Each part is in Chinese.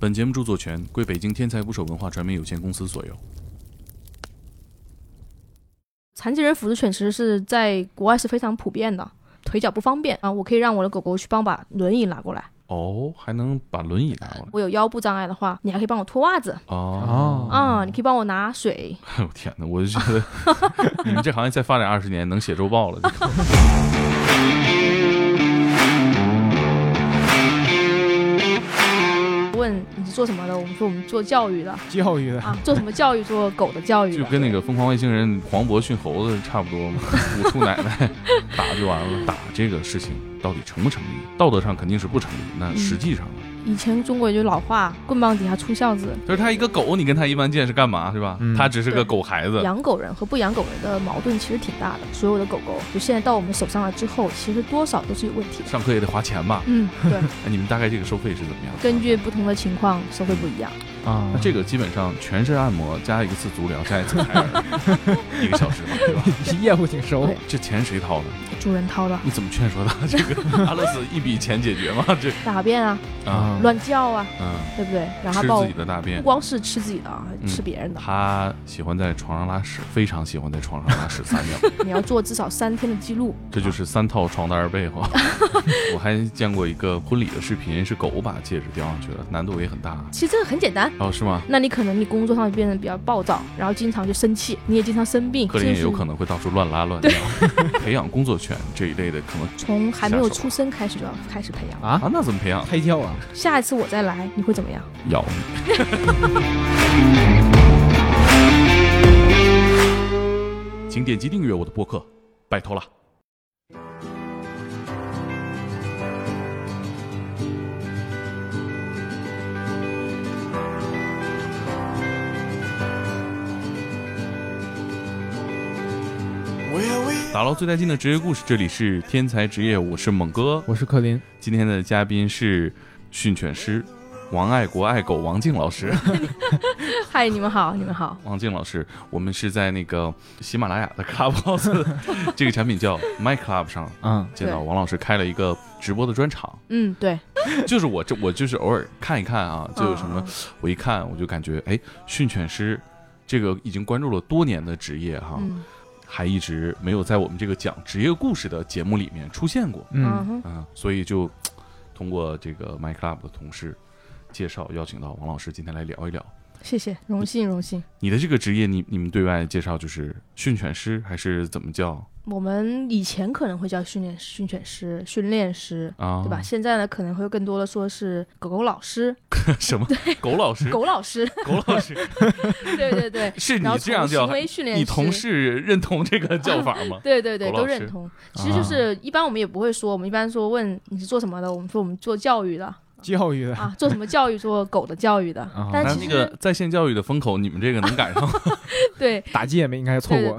本节目著作权归北京天才捕手文化传媒有限公司所有。残疾人辅助犬其实是在国外是非常普遍的，腿脚不方便啊，我可以让我的狗狗去帮我把轮椅拿过来。哦，还能把轮椅拿过来我有腰部障碍的话，你还可以帮我脱袜子哦。啊，你可以帮我拿水。哎呦天哪，我就觉得 你们这行业再发展二十年，能写周报了。做什么的？我们说我们做教育的，教育的啊，做什么教育？做狗的教育，就跟那个疯狂外星人黄渤训猴子差不多嘛，捂出奶奶打就完了。打这个事情到底成不成立？道德上肯定是不成立，那实际上呢？以前中国有句老话，棍棒底下出孝子。就是他一个狗，你跟他一般见识干嘛是吧？他只是个狗孩子。养狗人和不养狗人的矛盾其实挺大的。所有的狗狗，就现在到我们手上了之后，其实多少都是有问题的。上课也得花钱吧？嗯，对。那 你们大概这个收费是怎么样？根据不同的情况，收费不一样。啊，那这个基本上全身按摩加一次足疗加一次采耳，一个小时嘛，对吧？业务挺熟。这钱谁掏的？主人掏的。你怎么劝说他？这个 阿乐斯一笔钱解决吗？这大便啊，啊，乱叫啊，嗯，对不对？然后吃自己的大便，不光是吃自己的，吃别人的。他喜欢在床上拉屎，非常喜欢在床上拉屎撒尿。你要做至少三天的记录。这就是三套床单被哈。我还见过一个婚礼的视频，是狗把戒指叼上去了，难度也很大。其实这个很简单。哦，是吗？那你可能你工作上变得比较暴躁，然后经常就生气，你也经常生病。可能也有可能会到处乱拉乱尿。培养工作犬这一类的，可能 从还没有出生开始就要开始培养啊？那怎么培养？胎教啊？下一次我再来，你会怎么样？咬你。请点击订阅我的播客，拜托了。打捞最带劲的职业故事，这里是天才职业，我是猛哥，我是柯林。今天的嘉宾是训犬师王爱国爱狗王静老师。嗨，你们好，你们好。王静老师，我们是在那个喜马拉雅的 Clubhouse 这个产品叫 My Club 上，嗯，见到王老师开了一个直播的专场。嗯，对，就是我这我就是偶尔看一看啊，就有什么我一看我就感觉，哎，训犬师这个已经关注了多年的职业哈。还一直没有在我们这个讲职业故事的节目里面出现过，嗯嗯，所以就通过这个 My Club 的同事介绍，邀请到王老师今天来聊一聊。谢谢，荣幸荣幸。你的这个职业，你你们对外介绍就是训犬师，还是怎么叫？我们以前可能会叫训练训犬师、训练师，对吧？现在呢，可能会更多的说是狗狗老师。什么？对，狗老师。狗老师。狗老师。对 对对，是你这样叫？你同事认同这个叫法吗？对对对，都认同。其实就是一般我们也不会说，我们一般说问你是做什么的，我们说我们做教育的。教育的啊，做什么教育？做狗的教育的。但其实那个在线教育的风口，你们这个能赶上？对，打击也没应该错过，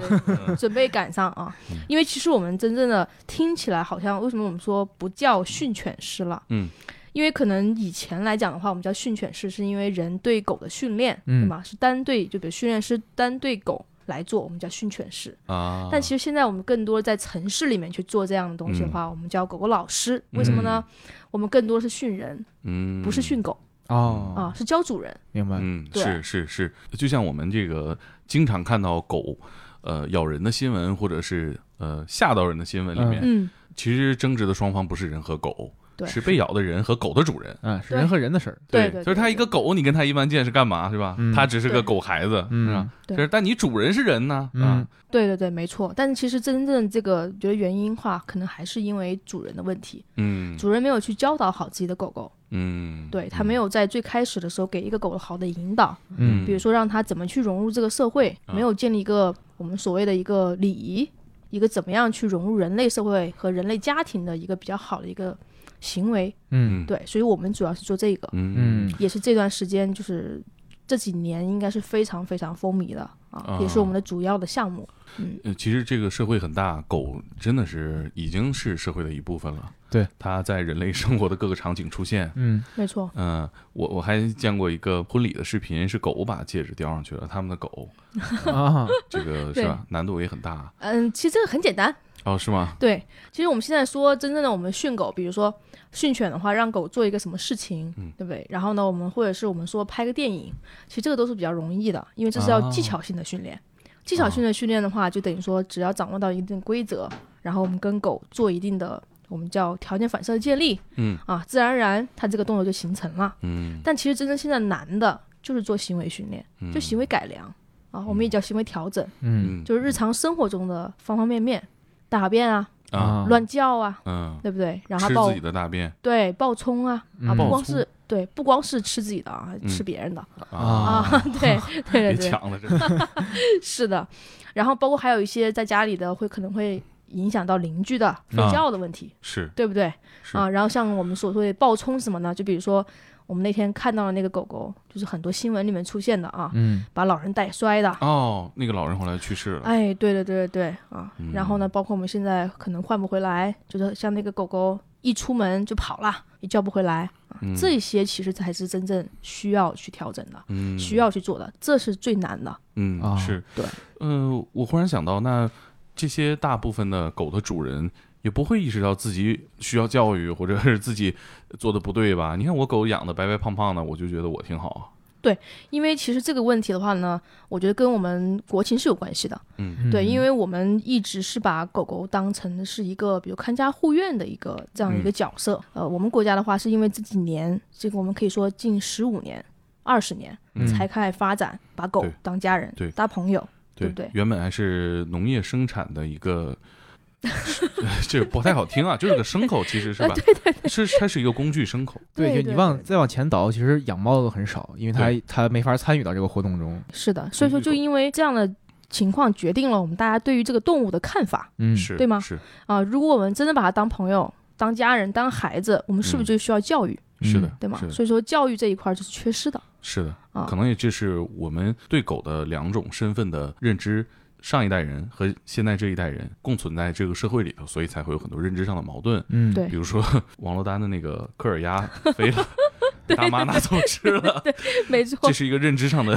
准备赶上啊！因为其实我们真正的听起来好像，为什么我们说不叫训犬师了？嗯，因为可能以前来讲的话，我们叫训犬师，是因为人对狗的训练，对吗？是单对，就比如训练师单对狗。来做，我们叫训犬师啊。但其实现在我们更多在城市里面去做这样的东西的话，我们叫狗狗老师。为什么呢？我们更多是训人，嗯，不是训狗哦啊，是教主人。明白？嗯，是是是，就像我们这个经常看到狗呃咬人的新闻，或者是呃吓到人的新闻里面，嗯，其实争执的双方不是人和狗。是被咬的人和狗的主人，嗯，是人和人的事儿。对，就是他一个狗，你跟他一般见是干嘛是吧？他只是个狗孩子，是吧？是，但你主人是人呢，嗯，对对对，没错。但是其实真正这个觉得原因话，可能还是因为主人的问题，嗯，主人没有去教导好自己的狗狗，嗯，对他没有在最开始的时候给一个狗好的引导，嗯，比如说让它怎么去融入这个社会，没有建立一个我们所谓的一个礼仪，一个怎么样去融入人类社会和人类家庭的一个比较好的一个。行为，嗯，对，所以我们主要是做这个，嗯，也是这段时间，就是这几年应该是非常非常风靡的啊，也是我们的主要的项目。嗯，其实这个社会很大，狗真的是已经是社会的一部分了。对，它在人类生活的各个场景出现。嗯，没错。嗯，我我还见过一个婚礼的视频，是狗把戒指叼上去了，他们的狗啊，这个 是吧？难度也很大。嗯，其实这个很简单。哦，是吗？对，其实我们现在说真正的我们训狗，比如说训犬的话，让狗做一个什么事情，对不对？然后呢，我们或者是我们说拍个电影，其实这个都是比较容易的，因为这是要技巧性的训练。技巧性的训练的话，就等于说只要掌握到一定规则，然后我们跟狗做一定的我们叫条件反射的建立，嗯啊，自然而然它这个动作就形成了。嗯，但其实真正现在难的就是做行为训练，就行为改良啊，我们也叫行为调整。嗯，就是日常生活中的方方面面，大便啊，啊，乱叫啊，嗯，对不对？然后吃自己的大便，对，暴冲啊，啊，不光是。对，不光是吃自己的啊，吃别人的。啊，对对 对。对，抢了，是的。然后包括还有一些在家里的，会可能会影响到邻居的睡觉的问题，是。对不对？啊，然后像我们所说的暴冲什么呢？就比如说我们那天看到了那个狗狗，就是很多新闻里面出现的啊，嗯，把老人带摔的哦，那个老人后来去世了，哎，对对对对对啊。然后呢，包括我们现在可能换不回来，就是像那个狗狗一出门就跑了，也叫不回来。这些其实才是真正需要去调整的，嗯，需要去做的，这是最难的。嗯，是对。嗯，我忽然想到，那这些大部分的狗的主人也不会意识到自己需要教育，或者是自己做的不对吧？你看我狗养的白白胖胖的，我就觉得我挺好。对，因为其实这个问题的话呢，我觉得跟我们国情是有关系的。嗯，对，因为我们一直是把狗狗当成是一个比如看家护院的一个这样一个角色。呃，我们国家的话，是因为这几年，这个我们可以说近十五年、二十年才开始发展，把狗当家人、当朋友，对不对？原本还是农业生产的一个。这个不太好听啊，就是个牲口，其实是吧？对对对，是它是一个工具牲口。对，就你往再往前倒，其实养猫的很少，因为它它没法参与到这个活动中。是的，所以说就因为这样的情况，决定了我们大家对于这个动物的看法。嗯，是对吗？是啊，如果我们真的把它当朋友、当家人、当孩子，我们是不是就需要教育？是的，对吗？所以说教育这一块就是缺失的。是的，可能也就是我们对狗的两种身份的认知。上一代人和现在这一代人共存在这个社会里头，所以才会有很多认知上的矛盾。嗯，对，比如说 王珞丹的那个科尔鸭 飞了，大妈拿走吃了，对，没错，这是一个认知上的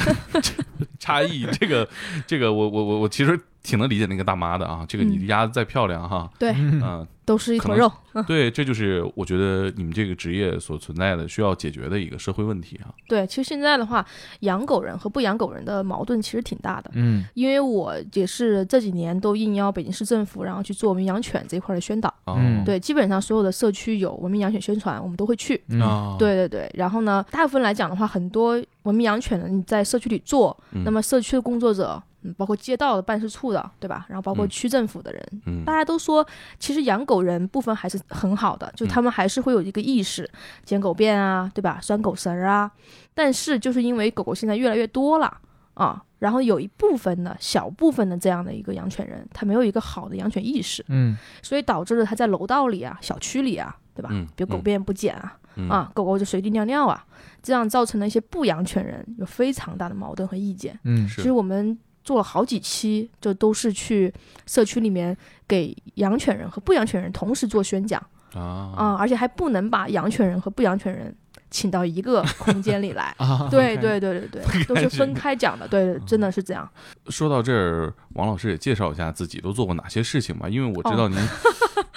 差异。这个，这个，我我我我其实挺能理解那个大妈的啊。这个你的鸭子再漂亮哈，对，嗯。都是一坨肉，对，这就是我觉得你们这个职业所存在的需要解决的一个社会问题啊。对，其实现在的话，养狗人和不养狗人的矛盾其实挺大的。嗯，因为我也是这几年都应邀北京市政府，然后去做文明养犬这一块的宣导。嗯，对，基本上所有的社区有文明养犬宣传，我们都会去。啊，对对对。然后呢，大部分来讲的话，很多文明养犬的你在社区里做，那么社区的工作者。嗯，包括街道的办事处的，对吧？然后包括区政府的人，嗯，大家都说，其实养狗人部分还是很好的，就他们还是会有一个意识，捡狗便啊，对吧？拴狗绳啊。但是就是因为狗狗现在越来越多了啊，然后有一部分的小部分的这样的一个养犬人，他没有一个好的养犬意识，嗯，所以导致了他在楼道里啊、小区里啊，对吧？比如狗便不捡啊，啊，狗狗就随地尿尿啊，这样造成了一些不养犬人有非常大的矛盾和意见。嗯，其实我们。做了好几期，就都是去社区里面给养犬人和不养犬人同时做宣讲啊啊，而且还不能把养犬人和不养犬人请到一个空间里来。啊对对对对对，都是分开讲的。对，真的是这样。说到这儿，王老师也介绍一下自己都做过哪些事情吧，因为我知道您。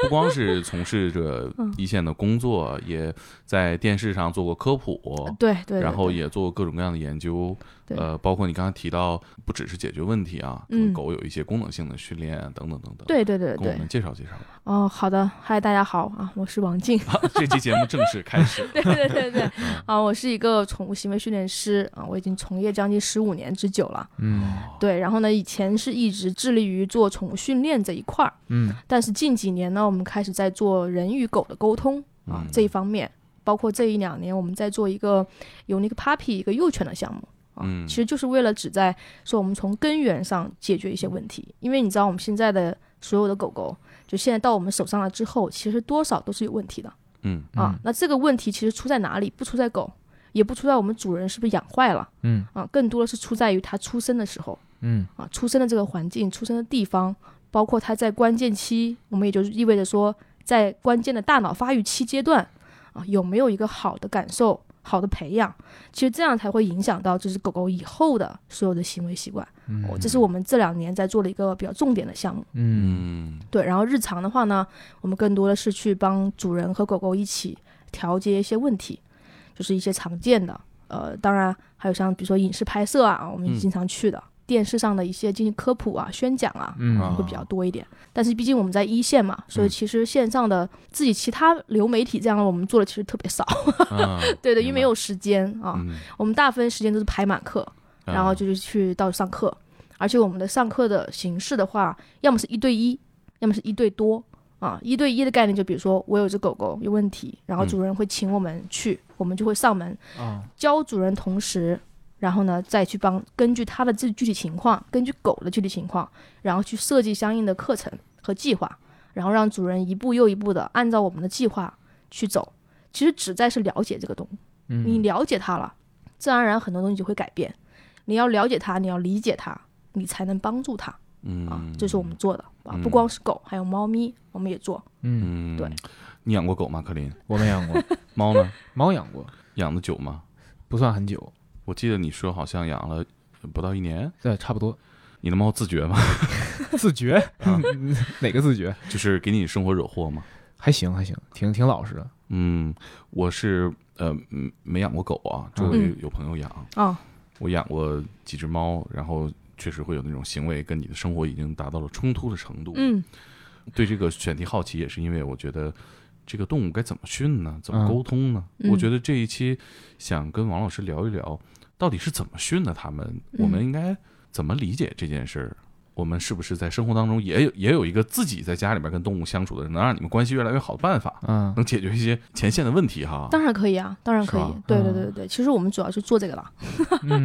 不光是从事着一线的工作，也在电视上做过科普，对对，然后也做过各种各样的研究，呃，包括你刚才提到，不只是解决问题啊，嗯，狗有一些功能性的训练等等等等，对对对对，给我们介绍介绍吧。哦，好的，嗨，大家好啊，我是王静，这期节目正式开始。对对对对，啊，我是一个宠物行为训练师啊，我已经从业将近十五年之久了，嗯，对，然后呢，以前是一直致力于做宠物训练这一块儿，嗯，但是近几年呢。我们开始在做人与狗的沟通啊这一方面，包括这一两年我们在做一个有那个 puppy 一个幼犬的项目啊，其实就是为了旨在说我们从根源上解决一些问题。因为你知道我们现在的所有的狗狗，就现在到我们手上了之后，其实多少都是有问题的。嗯啊，那这个问题其实出在哪里？不出在狗，也不出在我们主人是不是养坏了。嗯啊，更多的是出在于它出生的时候。嗯啊，出生的这个环境，出生的地方。包括它在关键期，我们也就意味着说，在关键的大脑发育期阶段，啊，有没有一个好的感受好的培养，其实这样才会影响到就是狗狗以后的所有的行为习惯。嗯，这是我们这两年在做的一个比较重点的项目。嗯，对。然后日常的话呢，我们更多的是去帮主人和狗狗一起调节一些问题，就是一些常见的。呃，当然还有像比如说影视拍摄啊，我们经常去的。电视上的一些进行科普啊、宣讲啊，嗯，会比较多一点。但是毕竟我们在一线嘛，所以其实线上的自己其他流媒体这样的我们做的其实特别少。对的，因为没有时间啊。我们大部分时间都是排满课，然后就是去到处上课。而且我们的上课的形式的话，要么是一对一，要么是一对多啊。一对一的概念就比如说我有只狗狗有问题，然后主人会请我们去，我们就会上门教主人，同时。然后呢，再去帮根据它的这具体情况，根据狗的具体情况，然后去设计相应的课程和计划，然后让主人一步又一步的按照我们的计划去走。其实只在是了解这个动物，你了解它了，自然而然很多东西就会改变。你要了解它，你要理解它，你才能帮助它。啊，这是我们做的啊，不光是狗，还有猫咪，我们也做。嗯，对。你养过狗吗，克林？我没养过。猫呢？猫养过。养的久吗？不算很久。我记得你说好像养了不到一年，对，差不多。你的猫自觉吗？自觉？哪个自觉？就是给你生活惹祸吗？还行，还行，挺挺老实的。嗯，我是呃没养过狗啊，周围有朋友养啊。我养过几只猫，然后确实会有那种行为跟你的生活已经达到了冲突的程度。嗯，对这个选题好奇也是因为我觉得。这个动物该怎么训呢？怎么沟通呢？我觉得这一期想跟王老师聊一聊，到底是怎么训的他们？我们应该怎么理解这件事儿？我们是不是在生活当中也有也有一个自己在家里边跟动物相处的，能让你们关系越来越好的办法？嗯，能解决一些前线的问题哈？当然可以啊，当然可以。对对对对对，其实我们主要是做这个了。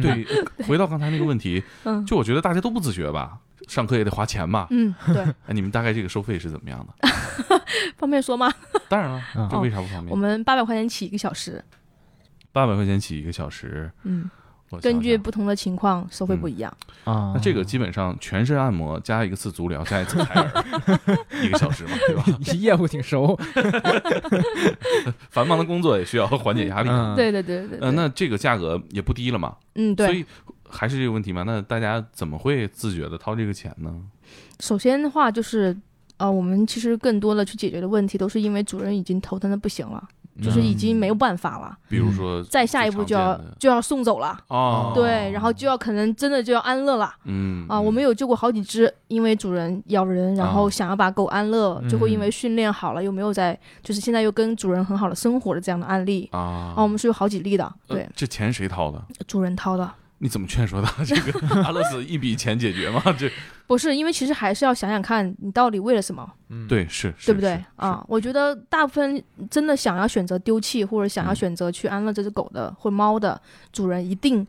对，回到刚才那个问题，就我觉得大家都不自觉吧。上课也得花钱嘛？嗯，对。哎，你们大概这个收费是怎么样的？方便说吗？当然了，这为啥不方便？我们八百块钱起一个小时。八百块钱起一个小时。嗯。根据不同的情况收费不一样啊。那这个基本上全身按摩加一个次足疗加一次采耳，一个小时嘛，对吧？业务挺熟。繁忙的工作也需要缓解压力。对对对对。呃，那这个价格也不低了嘛。嗯，对。所以。还是这个问题嘛？那大家怎么会自觉的掏这个钱呢？首先的话，就是呃，我们其实更多的去解决的问题，都是因为主人已经头疼的不行了，就是已经没有办法了。比如说，再下一步就要就要送走了哦，对，然后就要可能真的就要安乐了。嗯啊，我们有救过好几只，因为主人咬人，然后想要把狗安乐，就会因为训练好了又没有在，就是现在又跟主人很好的生活的这样的案例啊。啊，我们是有好几例的。对，这钱谁掏的？主人掏的。你怎么劝说他？这个 阿乐死一笔钱解决吗？这不是，因为其实还是要想想看你到底为了什么。嗯，对，是，对不对啊？我觉得大部分真的想要选择丢弃或者想要选择去安乐这只狗的或猫的主人，一定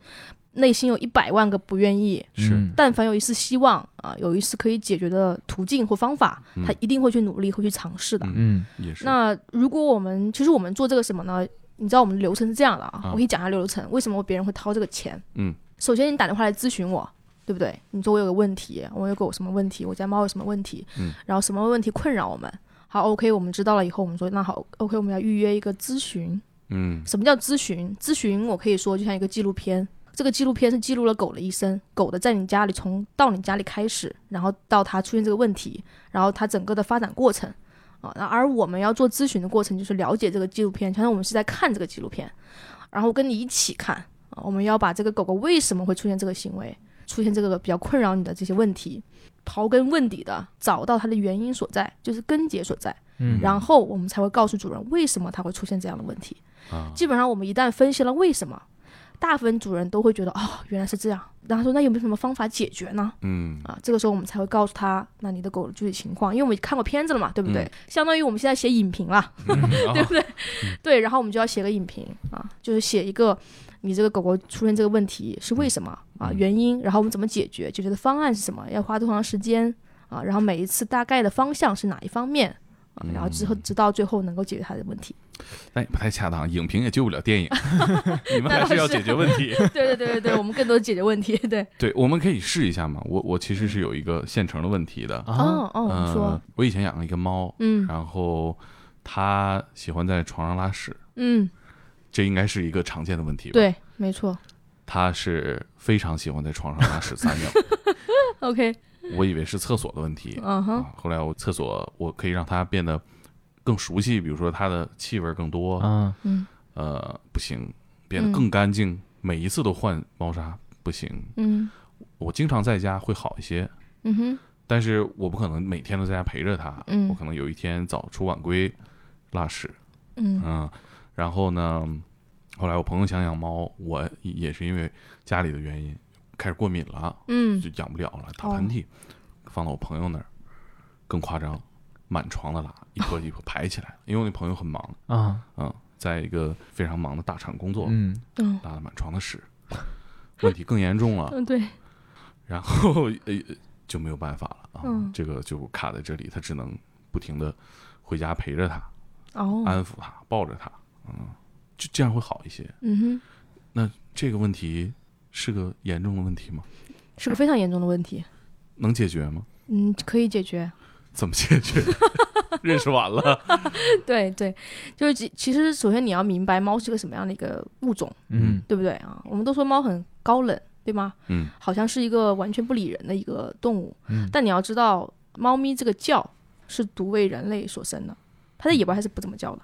内心有一百万个不愿意。是，但凡有一丝希望啊，有一丝可以解决的途径或方法，他一定会去努力，会去尝试的。嗯，也是。那如果我们其实我们做这个什么呢？你知道我们的流程是这样的啊，我给你讲一下流程，为什么别人会掏这个钱？嗯，首先你打电话来咨询我，对不对？你说我有个问题，我有狗什么问题，我家猫有什么问题，嗯，然后什么问题困扰我们？好，OK，我们知道了以后，我们说那好，OK，我们要预约一个咨询。嗯，什么叫咨询？咨询我可以说就像一个纪录片，这个纪录片是记录了狗的一生，狗的在你家里从到你家里开始，然后到它出现这个问题，然后它整个的发展过程。啊，那而我们要做咨询的过程，就是了解这个纪录片，相当于我们是在看这个纪录片，然后跟你一起看啊。我们要把这个狗狗为什么会出现这个行为，出现这个比较困扰你的这些问题，刨根问底的找到它的原因所在，就是根结所在。嗯，然后我们才会告诉主人为什么它会出现这样的问题。啊，基本上我们一旦分析了为什么。大部分主人都会觉得哦，原来是这样。然后说那有没有什么方法解决呢？嗯啊，这个时候我们才会告诉他，那你的狗的具体情况，因为我们看过片子了嘛，对不对？相当于我们现在写影评了，对不对？对，然后我们就要写个影评啊，就是写一个你这个狗狗出现这个问题是为什么啊，原因，然后我们怎么解决，解决的方案是什么，要花多长时间啊，然后每一次大概的方向是哪一方面啊，然后之后直到最后能够解决他的问题。那也不太恰当，影评也救不了电影，你们还是要解决问题。对对对对对，我们更多解决问题。对对，我们可以试一下嘛。我我其实是有一个现成的问题的。哦哦，你说，我以前养了一个猫，嗯，然后它喜欢在床上拉屎，嗯，这应该是一个常见的问题吧？对，没错。它是非常喜欢在床上拉屎撒尿。OK。我以为是厕所的问题。嗯哼。后来我厕所我可以让它变得更熟悉，比如说它的气味更多。嗯嗯。呃，不行，变得更干净，每一次都换猫砂不行。嗯。我经常在家会好一些。嗯哼。但是我不可能每天都在家陪着它。嗯。我可能有一天早出晚归，拉屎。嗯。嗯。然后呢？后来我朋友想养猫，我也是因为家里的原因开始过敏了，嗯，就养不了了，打喷嚏，放到我朋友那儿，更夸张，满床的拉，一坨一坨排起来，因为我那朋友很忙啊，嗯，在一个非常忙的大厂工作，嗯，拉了满床的屎，问题更严重了，嗯，对，然后呃就没有办法了啊，这个就卡在这里，他只能不停的回家陪着他，哦，安抚他，抱着他，嗯。就这样会好一些。嗯哼，那这个问题是个严重的问题吗？是个非常严重的问题。能解决吗？嗯，可以解决。怎么解决？认识完了。对对，就是其其实首先你要明白猫是个什么样的一个物种，嗯，对不对啊？我们都说猫很高冷，对吗？嗯，好像是一个完全不理人的一个动物。嗯，但你要知道，猫咪这个叫是独为人类所生的，它在野外还是不怎么叫的。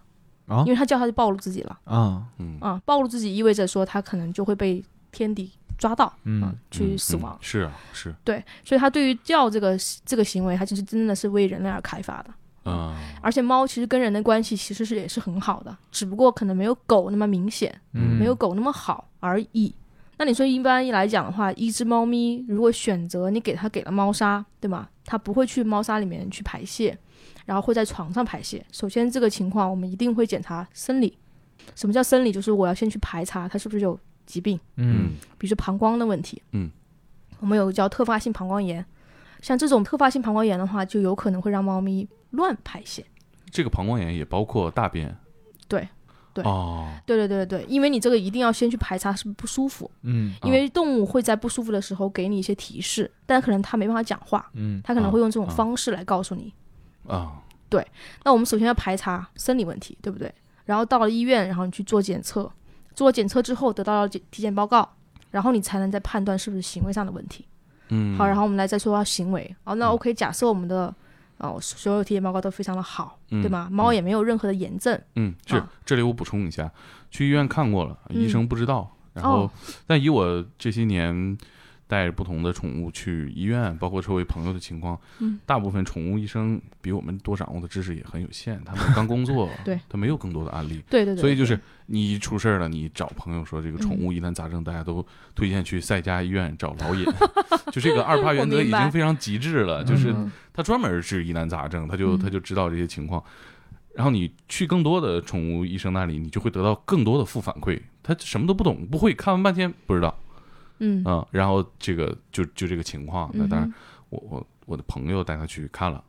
啊，因为它叫它就暴露自己了啊，嗯啊，暴露自己意味着说它可能就会被天敌抓到，嗯，去死亡。是啊，是对，所以他对于叫这个这个行为，它其实真的是为人类而开发的啊。而且猫其实跟人的关系其实是也是很好的，只不过可能没有狗那么明显，嗯，没有狗那么好而已。那你说一般一来讲的话，一只猫咪如果选择你给它给了猫砂，对吗？它不会去猫砂里面去排泄。然后会在床上排泄。首先，这个情况我们一定会检查生理。什么叫生理？就是我要先去排查它是不是有疾病，嗯，比如说膀胱的问题，嗯，我们有个叫特发性膀胱炎，像这种特发性膀胱炎的话，就有可能会让猫咪乱排泄。这个膀胱炎也包括大便。对，对，哦，对对对对，因为你这个一定要先去排查是不是不舒服，嗯，因为动物会在不舒服的时候给你一些提示，但可能它没办法讲话，嗯，它可能会用这种方式来告诉你。啊，对，那我们首先要排查生理问题，对不对？然后到了医院，然后你去做检测，做检测之后得到了体检报告，然后你才能再判断是不是行为上的问题。嗯，好，然后我们来再说行为。哦，那 OK，假设我们的哦所有体检报告都非常的好，对吗？猫也没有任何的炎症。嗯，是。这里我补充一下，去医院看过了，医生不知道。然后，但以我这些年。带着不同的宠物去医院，包括周围朋友的情况，嗯，大部分宠物医生比我们多掌握的知识也很有限，他们刚工作，对，他没有更多的案例，对对对，所以就是你一出事儿了，你找朋友说这个宠物疑难杂症，大家都推荐去赛家医院找老尹，就这个二 趴原则已经非常极致了，就是他专门治疑难杂症，他就他就知道这些情况，然后你去更多的宠物医生那里，你就会得到更多的负反馈，他什么都不懂，不会，看完半天不知道。嗯。然后这个就就这个情况，那当然，我我我的朋友带他去看了，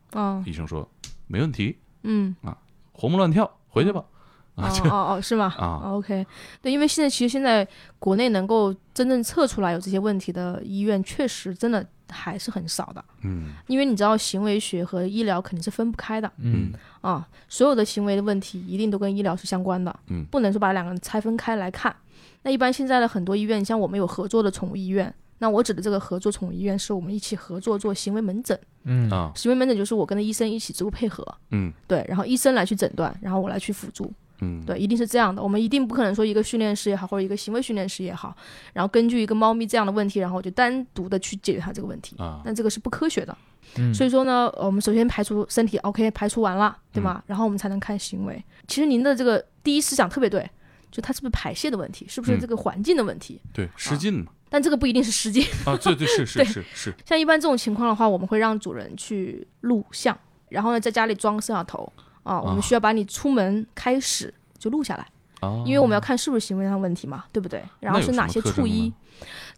医生说没问题，嗯。啊，活蹦乱跳，回去吧，啊哦哦是吗？啊，OK，对，因为现在其实现在国内能够真正测出来有这些问题的医院，确实真的还是很少的，嗯，因为你知道行为学和医疗肯定是分不开的，嗯。啊，所有的行为的问题一定都跟医疗是相关的，嗯，不能说把两个人拆分开来看。那一般现在的很多医院，像我们有合作的宠物医院，那我指的这个合作宠物医院，是我们一起合作做行为门诊。嗯啊，行为门诊就是我跟着医生一起职务配合。嗯，对，然后医生来去诊断，然后我来去辅助。嗯，对，一定是这样的。我们一定不可能说一个训练师也好，或者一个行为训练师也好，然后根据一个猫咪这样的问题，然后我就单独的去解决它这个问题。啊，那这个是不科学的。嗯，所以说呢，我们首先排除身体，OK，排除完了，对吗？然后我们才能看行为。其实您的这个第一思想特别对。就它是不是排泄的问题，是不是这个环境的问题？对，失禁嘛。但这个不一定是失禁啊，对对是 是是是。像一般这种情况的话，我们会让主人去录像，然后呢，在家里装摄像头啊，我们需要把你出门开始就录下来，因为我们要看是不是行为上问题嘛，对不对？然后是哪些处衣？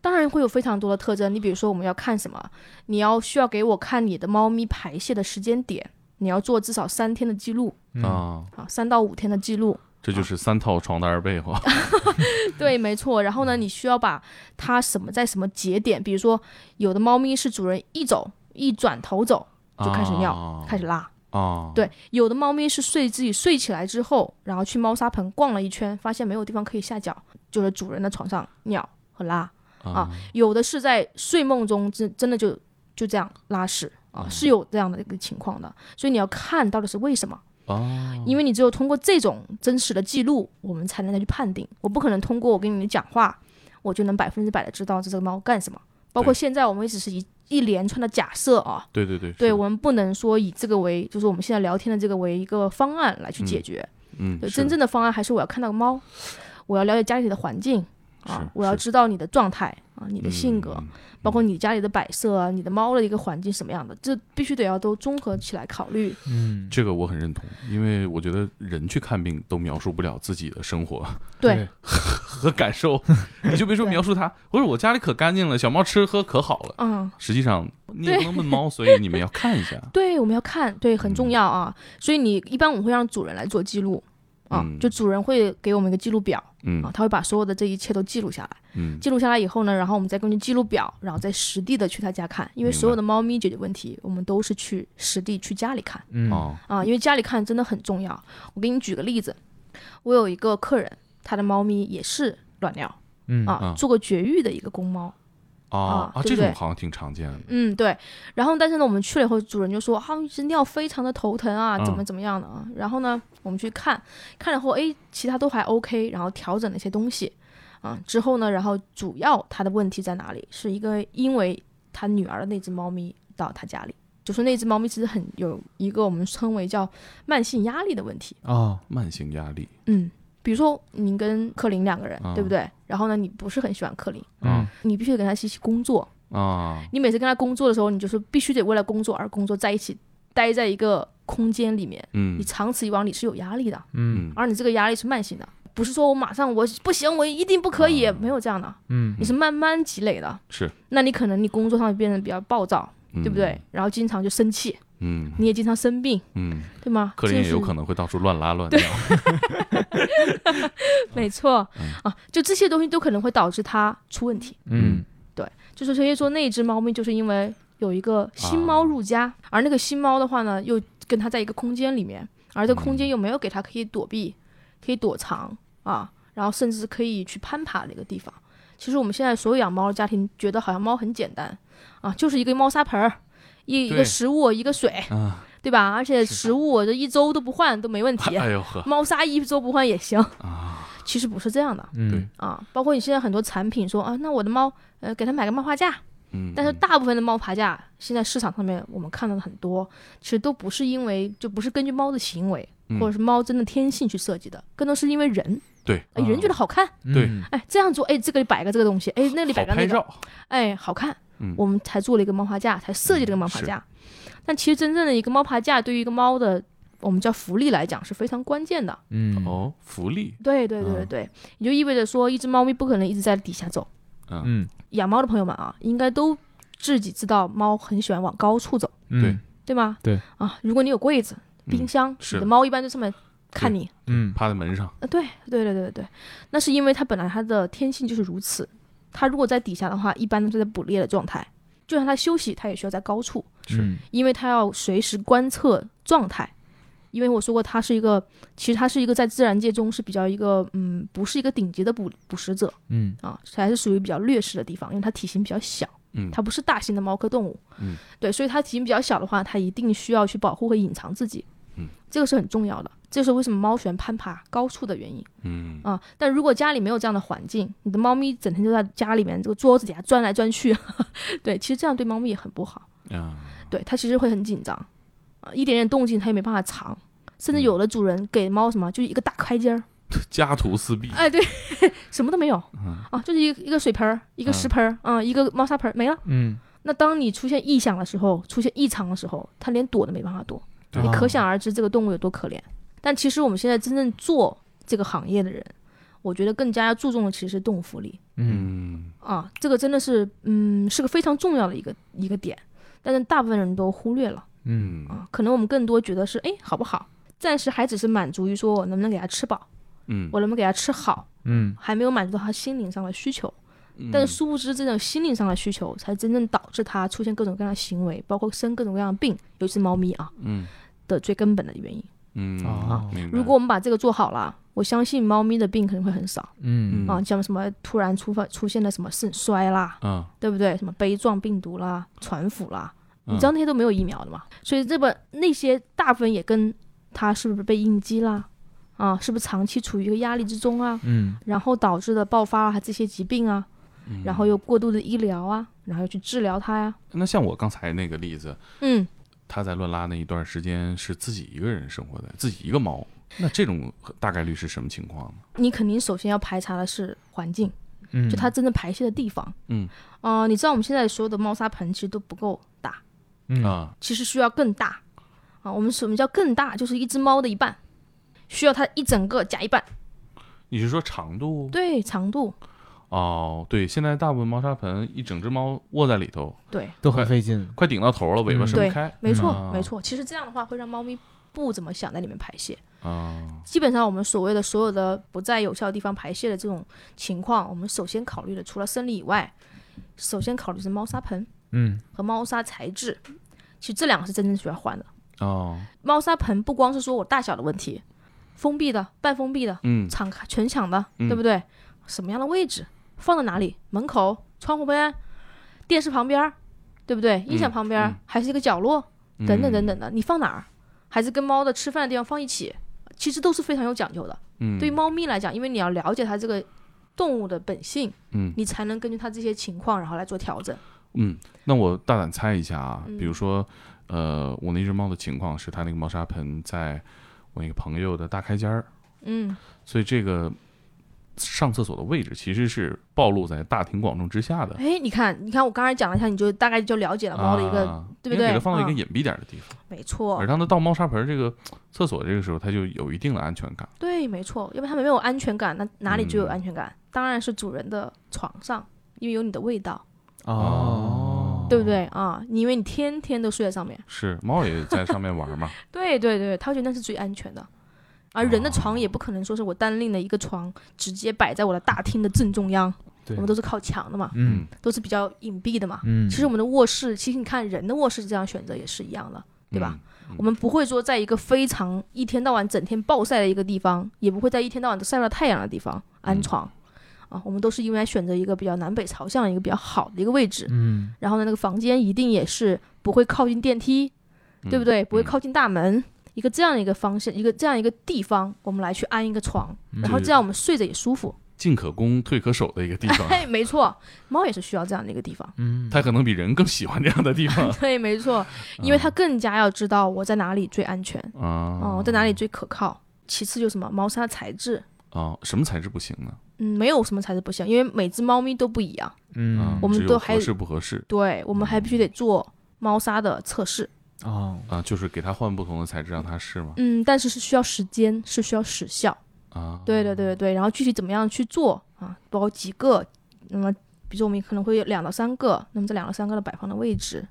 当然会有非常多的特征。你比如说，我们要看什么？你要需要给我看你的猫咪排泄的时间点，你要做至少三天的记录啊，好，三到五天的记录。这就是三套床单被哈，对，没错。然后呢，你需要把它什么在什么节点，比如说有的猫咪是主人一走一转头走就开始尿，开始拉，啊，对，有的猫咪是睡自己睡起来之后，然后去猫砂盆逛了一圈，发现没有地方可以下脚，就是主人的床上尿和拉啊。有的是在睡梦中真真的就就这样拉屎啊，是有这样的一个情况的。所以你要看到底是为什么啊？因为你只有通过这种真实的记录，我们才能再去判定。我不可能通过我跟你讲话，我就能百分之百的知道这只猫干什么。包括现在我们也只是一。一连串的假设啊，对对对，对我们不能说以这个为，就是我们现在聊天的这个为一个方案来去解决，嗯，对，真正的方案还是我要看到猫，我要了解家里的环境啊，我要知道你的状态啊，你的性格。包括你家里的摆设啊，你的猫的一个环境什么样的，这必须得要都综合起来考虑。嗯，这个我很认同，因为我觉得人去看病都描述不了自己的生活，对和感受。你就别说描述它，我说我家里可干净了，小猫吃喝可好了。嗯，实际上你也不能问猫，所以你们要看一下。对，我们要看，对，很重要啊。所以你一般我们会让主人来做记录。啊，就主人会给我们一个记录表，嗯，啊，他会把所有的这一切都记录下来，嗯，记录下来以后呢，然后我们再根据记录表，然后再实地的去他家看，因为所有的猫咪解决问题，我们都是去实地去家里看，嗯，啊，因为家里看真的很重要。我给你举个例子，我有一个客人，他的猫咪也是卵尿，嗯，啊，做过绝育的一个公猫。啊啊，这种好像挺常见的。嗯，对。然后，但是呢，我们去了以后，主人就说：“啊，这尿非常的头疼啊，怎么怎么样的啊？”然后呢，我们去看，看了后，哎，其他都还 OK，然后调整了一些东西，啊，之后呢，然后主要他的问题在哪里？是一个因为他女儿的那只猫咪到他家里，就说那只猫咪其实很有一个我们称为叫慢性压力的问题啊，慢性压力。嗯。比如说，你跟克林两个人，对不对？然后呢，你不是很喜欢克林，嗯，你必须得跟他一起工作。啊。你每次跟他工作的时候，你就是必须得为了工作而工作，在一起待在一个空间里面，嗯，你长此以往你是有压力的，嗯，而你这个压力是慢性的，不是说我马上我不行，我一定不可以，没有这样的，嗯，你是慢慢积累的，是。那你可能你工作上变得比较暴躁，对不对？然后经常就生气。嗯，你也经常生病，嗯，对吗？客人也有可能会到处乱拉乱尿，没错。啊，就这些东西都可能会导致它出问题。嗯，对，就是所以说那只猫咪就是因为有一个新猫入家，而那个新猫的话呢，又跟它在一个空间里面，而这空间又没有给它可以躲避、可以躲藏啊，然后甚至可以去攀爬的一个地方。其实我们现在所有养猫的家庭觉得好像猫很简单啊，就是一个猫砂盆儿。一一个食物一个水，对吧？而且食物这一周都不换都没问题。哎呦呵，猫砂一周不换也行啊。其实不是这样的，嗯。啊，包括你现在很多产品说啊，那我的猫呃给它买个猫爬架，嗯，但是大部分的猫爬架现在市场上面我们看到的很多，其实都不是因为就不是根据猫的行为或者是猫真的天性去设计的，更多是因为人对，哎人觉得好看，对，哎这样做哎这个里摆个这个东西，哎那里摆个那个，哎好看。我们才做了一个猫爬架，才设计这个猫爬架。但其实真正的一个猫爬架，对于一个猫的我们叫福利来讲是非常关键的。嗯哦，福利。对对对对对，也就意味着说，一只猫咪不可能一直在底下走。嗯，养猫的朋友们啊，应该都自己知道，猫很喜欢往高处走。对对吗？对啊，如果你有柜子、冰箱，你的猫一般在上面看你。嗯，趴在门上。啊，对对对对对对，那是因为它本来它的天性就是如此。它如果在底下的话，一般都是在捕猎的状态。就算它休息，它也需要在高处，是。因为它要随时观测状态。因为我说过，它是一个，其实它是一个在自然界中是比较一个，嗯，不是一个顶级的捕捕食者，嗯。啊，还是属于比较劣势的地方，因为它体型比较小，嗯，它不是大型的猫科动物，嗯，对，所以它体型比较小的话，它一定需要去保护和隐藏自己，嗯，这个是很重要的。这是为什么猫喜欢攀爬高处的原因。嗯啊，但如果家里没有这样的环境，你的猫咪整天就在家里面这个桌子底下钻来钻去，对，其实这样对猫咪也很不好。啊，对，它其实会很紧张，啊，一点点动静它也没办法藏，甚至有的主人给猫什么，就一个大开间儿，家徒四壁。哎，对，什么都没有，啊，就是一个一个水盆儿，一个石盆儿，啊，一个猫砂盆儿没了。嗯，那当你出现异响的时候，出现异常的时候，它连躲都没办法躲，你可想而知这个动物有多可怜。但其实我们现在真正做这个行业的人，我觉得更加要注重的其实是动物福利。嗯啊，这个真的是嗯是个非常重要的一个一个点，但是大部分人都忽略了。嗯啊，可能我们更多觉得是哎好不好？暂时还只是满足于说我能不能给他吃饱，嗯，我能不能给他吃好，嗯，还没有满足到他心灵上的需求。但是殊不知，这种心灵上的需求才真正导致它出现各种各样的行为，包括生各种各样的病，尤其是猫咪啊。嗯。的最根本的原因。嗯啊，如果我们把这个做好了，我相信猫咪的病可能会很少。嗯啊，像什么突然出发出现了什么肾衰啦，嗯，对不对？什么杯状病毒啦、传腹啦，你知道那些都没有疫苗的嘛？所以这本那些大部分也跟它是不是被应激啦，啊，是不是长期处于一个压力之中啊？嗯，然后导致的爆发了这些疾病啊，然后又过度的医疗啊，然后又去治疗它呀。那像我刚才那个例子，嗯。他在乱拉那一段时间是自己一个人生活的，自己一个猫。那这种大概率是什么情况呢？你肯定首先要排查的是环境，嗯，就它真正排泄的地方，嗯，啊，你知道我们现在所有的猫砂盆其实都不够大，嗯啊，其实需要更大，啊，我们什么叫更大？就是一只猫的一半，需要它一整个加一半。你是说长度？对，长度。哦，对，现在大部分猫砂盆一整只猫卧在里头，对，都很费劲，快顶到头了，尾巴伸不开。没错，没错。其实这样的话会让猫咪不怎么想在里面排泄。啊，基本上我们所谓的所有的不在有效的地方排泄的这种情况，我们首先考虑的除了生理以外，首先考虑是猫砂盆，嗯，和猫砂材质。其实这两个是真正需要换的。哦，猫砂盆不光是说我大小的问题，封闭的、半封闭的，嗯，敞开全敞的，对不对？什么样的位置？放在哪里？门口、窗户边、电视旁边，对不对？音响旁边，还是一个角落，等等等等的。你放哪儿？还是跟猫的吃饭的地方放一起？其实都是非常有讲究的。嗯，对于猫咪来讲，因为你要了解它这个动物的本性，嗯，你才能根据它这些情况，然后来做调整。嗯，那我大胆猜一下啊，比如说，呃，我那只猫的情况是它那个猫砂盆在我一个朋友的大开间儿，嗯，所以这个。上厕所的位置其实是暴露在大庭广众之下的。哎，你看，你看，我刚才讲了一下，你就大概就了解了猫的一个，对不对？给它放到一个隐蔽点的地方。没错。而当它到猫砂盆这个厕所这个时候，它就有一定的安全感。对，没错。要不然它没有安全感，那哪里就有安全感？当然是主人的床上，因为有你的味道。哦。对不对啊？你因为你天天都睡在上面。是，猫也在上面玩嘛。对对对，它觉得那是最安全的。而人的床也不可能说是我单另的一个床，直接摆在我的大厅的正中央。我们都是靠墙的嘛，嗯，都是比较隐蔽的嘛。嗯，其实我们的卧室，其实你看人的卧室这样选择也是一样的，对吧？我们不会说在一个非常一天到晚整天暴晒的一个地方，也不会在一天到晚都晒不到太阳的地方安床。啊，我们都是因为选择一个比较南北朝向的一个比较好的一个位置。嗯，然后呢，那个房间一定也是不会靠近电梯，对不对？不会靠近大门。一个这样的一个方向，一个这样一个地方，我们来去安一个床，然后这样我们睡着也舒服。进可攻，退可守的一个地方。哎，没错，猫也是需要这样的一个地方。嗯，它可能比人更喜欢这样的地方。对，没错，因为它更加要知道我在哪里最安全啊，哦，在哪里最可靠。其次就是什么，猫砂材质啊，什么材质不行呢？嗯，没有什么材质不行，因为每只猫咪都不一样。嗯，我们都还合适不合适？对，我们还必须得做猫砂的测试。哦啊，就是给它换不同的材质让它试吗？嗯，但是是需要时间，是需要时效啊。对对对对对，然后具体怎么样去做啊？包括几个，那么比如说我们可能会有两到三个，那么这两到三个的摆放的位置，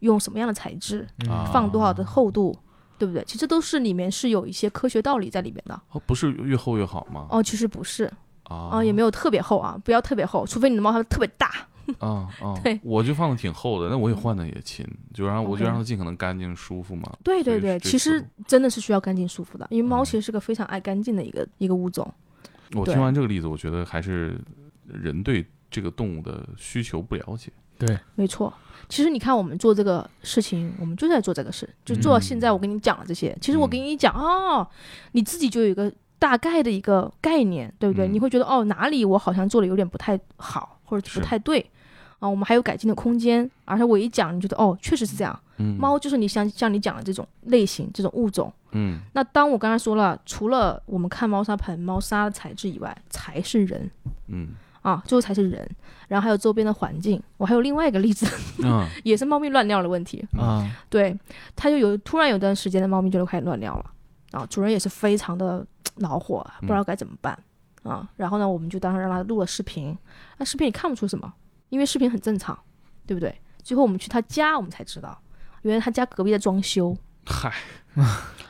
用什么样的材质，放多少的厚度，对不对？其实都是里面是有一些科学道理在里面的。哦，不是越厚越好吗？哦，其实不是啊，也没有特别厚啊，不要特别厚，除非你的猫它特别大。啊 啊！对，我就放的挺厚的，那我也换的也勤，就让我就让它尽可能干净舒服嘛。对对对，其实真的是需要干净舒服的，因为猫其实是个非常爱干净的一个一个物种。我听完这个例子，我觉得还是人对这个动物的需求不了解。对，没错。其实你看，我们做这个事情，我们就在做这个事，就做到现在。我跟你讲了这些，其实我跟你讲哦，你自己就有一个大概的一个概念，对不对？你会觉得哦，哪里我好像做的有点不太好，或者不太对。啊，我们还有改进的空间，而且我一讲，你觉得哦，确实是这样。嗯，猫就是你像像你讲的这种类型，这种物种。嗯，那当我刚才说了，除了我们看猫砂盆、猫砂的材质以外，才是人。嗯，啊，最后才是人，然后还有周边的环境。我还有另外一个例子，嗯，也是猫咪乱尿的问题啊。对，它就有突然有段时间的猫咪就开始乱尿了，啊，主人也是非常的恼火，不知道该怎么办啊。然后呢，我们就当时让他录了视频，那视频也看不出什么。因为视频很正常，对不对？最后我们去他家，我们才知道，原来他家隔壁在装修，嗨，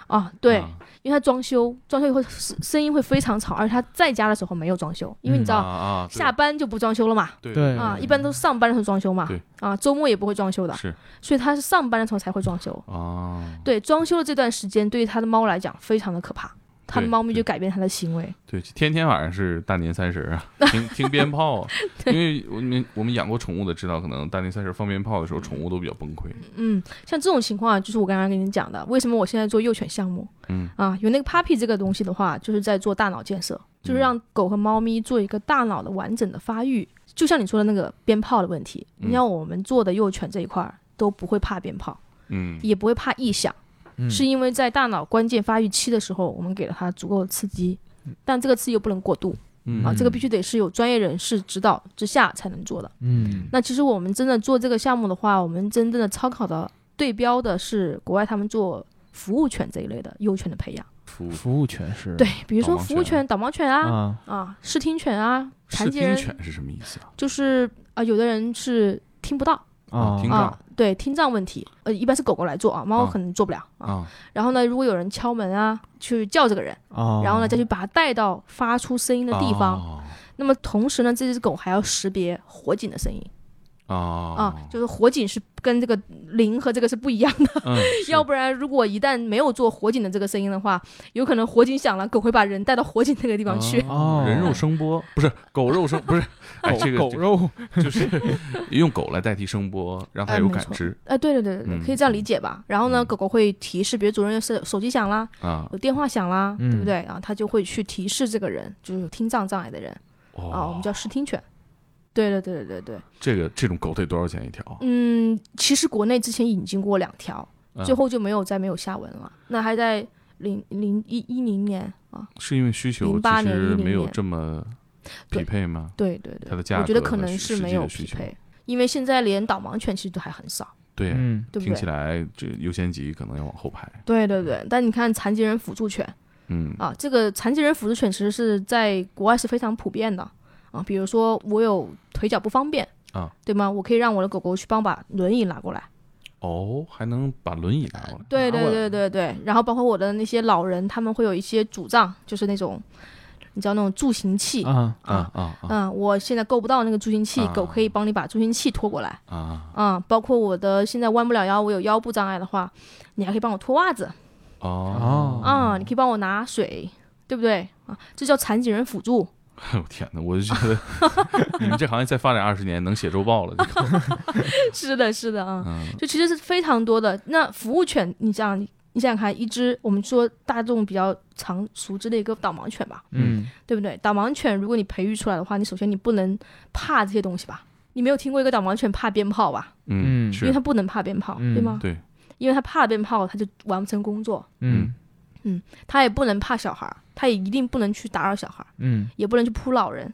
啊，对，因为他装修，装修以后声声音会非常吵，而且他在家的时候没有装修，因为你知道，啊，下班就不装修了嘛，对啊，一般都是上班的时候装修嘛，对啊，周末也不会装修的，是，所以他是上班的时候才会装修，啊，对，装修的这段时间对于他的猫来讲非常的可怕。他的猫咪就改变它的行为，对，天天晚上是大年三十啊，听听鞭炮，因为我们我们养过宠物的知道，可能大年三十放鞭炮的时候，宠物都比较崩溃。嗯，像这种情况，就是我刚刚跟你讲的，为什么我现在做幼犬项目，嗯。啊，有那个 Puppy 这个东西的话，就是在做大脑建设，就是让狗和猫咪做一个大脑的完整的发育。就像你说的那个鞭炮的问题，你像我们做的幼犬这一块都不会怕鞭炮，嗯，也不会怕异响。是因为在大脑关键发育期的时候，我们给了它足够的刺激，但这个刺激又不能过度，啊，这个必须得是有专业人士指导之下才能做的。嗯，那其实我们真的做这个项目的话，我们真正的参考的对标的是国外他们做服务犬这一类的幼犬的培养。服服务犬是对，比如说服务犬、导盲犬啊，啊，视听犬啊，残疾人。犬是什么意思啊？就是啊，有的人是听不到。啊，听障，对听障问题，呃，一般是狗狗来做啊，猫可能做不了啊。然后呢，如果有人敲门啊，去叫这个人，然后呢再去把它带到发出声音的地方。那么同时呢，这只狗还要识别火警的声音。啊啊，就是火警是跟这个铃和这个是不一样的，要不然如果一旦没有做火警的这个声音的话，有可能火警响了，狗会把人带到火警那个地方去。哦，人肉声波不是狗肉声，不是 哎，这个狗肉。就是用狗来代替声波，让它有感知。哎，对对对对对，可以这样理解吧？然后呢，狗狗会提示，比如主人是手机响啦，啊，有电话响啦，对不对？啊？它就会去提示这个人，就是有听障障碍的人。啊，我们叫视听犬。对对对对对对，这个这种狗得多少钱一条？嗯，其实国内之前引进过两条，最后就没有再没有下文了。那还在零零一一零年啊，是因为需求其实没有这么匹配吗？对对对，它的价格我觉得可能是没有匹配，因为现在连导盲犬其实都还很少。对，嗯，听起来这优先级可能要往后排。对对对，但你看残疾人辅助犬，嗯啊，这个残疾人辅助犬其实是在国外是非常普遍的。啊，比如说我有腿脚不方便啊，对吗？我可以让我的狗狗去帮把轮椅拿过来。哦，还能把轮椅拿过来？对对对对对。然后包括我的那些老人，他们会有一些主障，就是那种你知道那种助行器啊啊啊嗯，我现在够不到那个助行器，狗可以帮你把助行器拖过来啊啊。包括我的现在弯不了腰，我有腰部障碍的话，你还可以帮我脱袜子哦啊，你可以帮我拿水，对不对啊？这叫残疾人辅助。哎呦天哪！我就觉得 你们这行业再发展二十年，能写周报了。是的，是的啊，就其实是非常多的。那服务犬，你这样，你想想看，一只我们说大众比较常熟知的一个导盲犬吧，嗯，对不对？导盲犬如果你培育出来的话，你首先你不能怕这些东西吧？你没有听过一个导盲犬怕鞭炮吧？嗯，因为它不能怕鞭炮，对吗？对，因为它怕鞭炮，它就完不成工作。嗯。嗯，他也不能怕小孩儿，他也一定不能去打扰小孩儿，嗯，也不能去扑老人，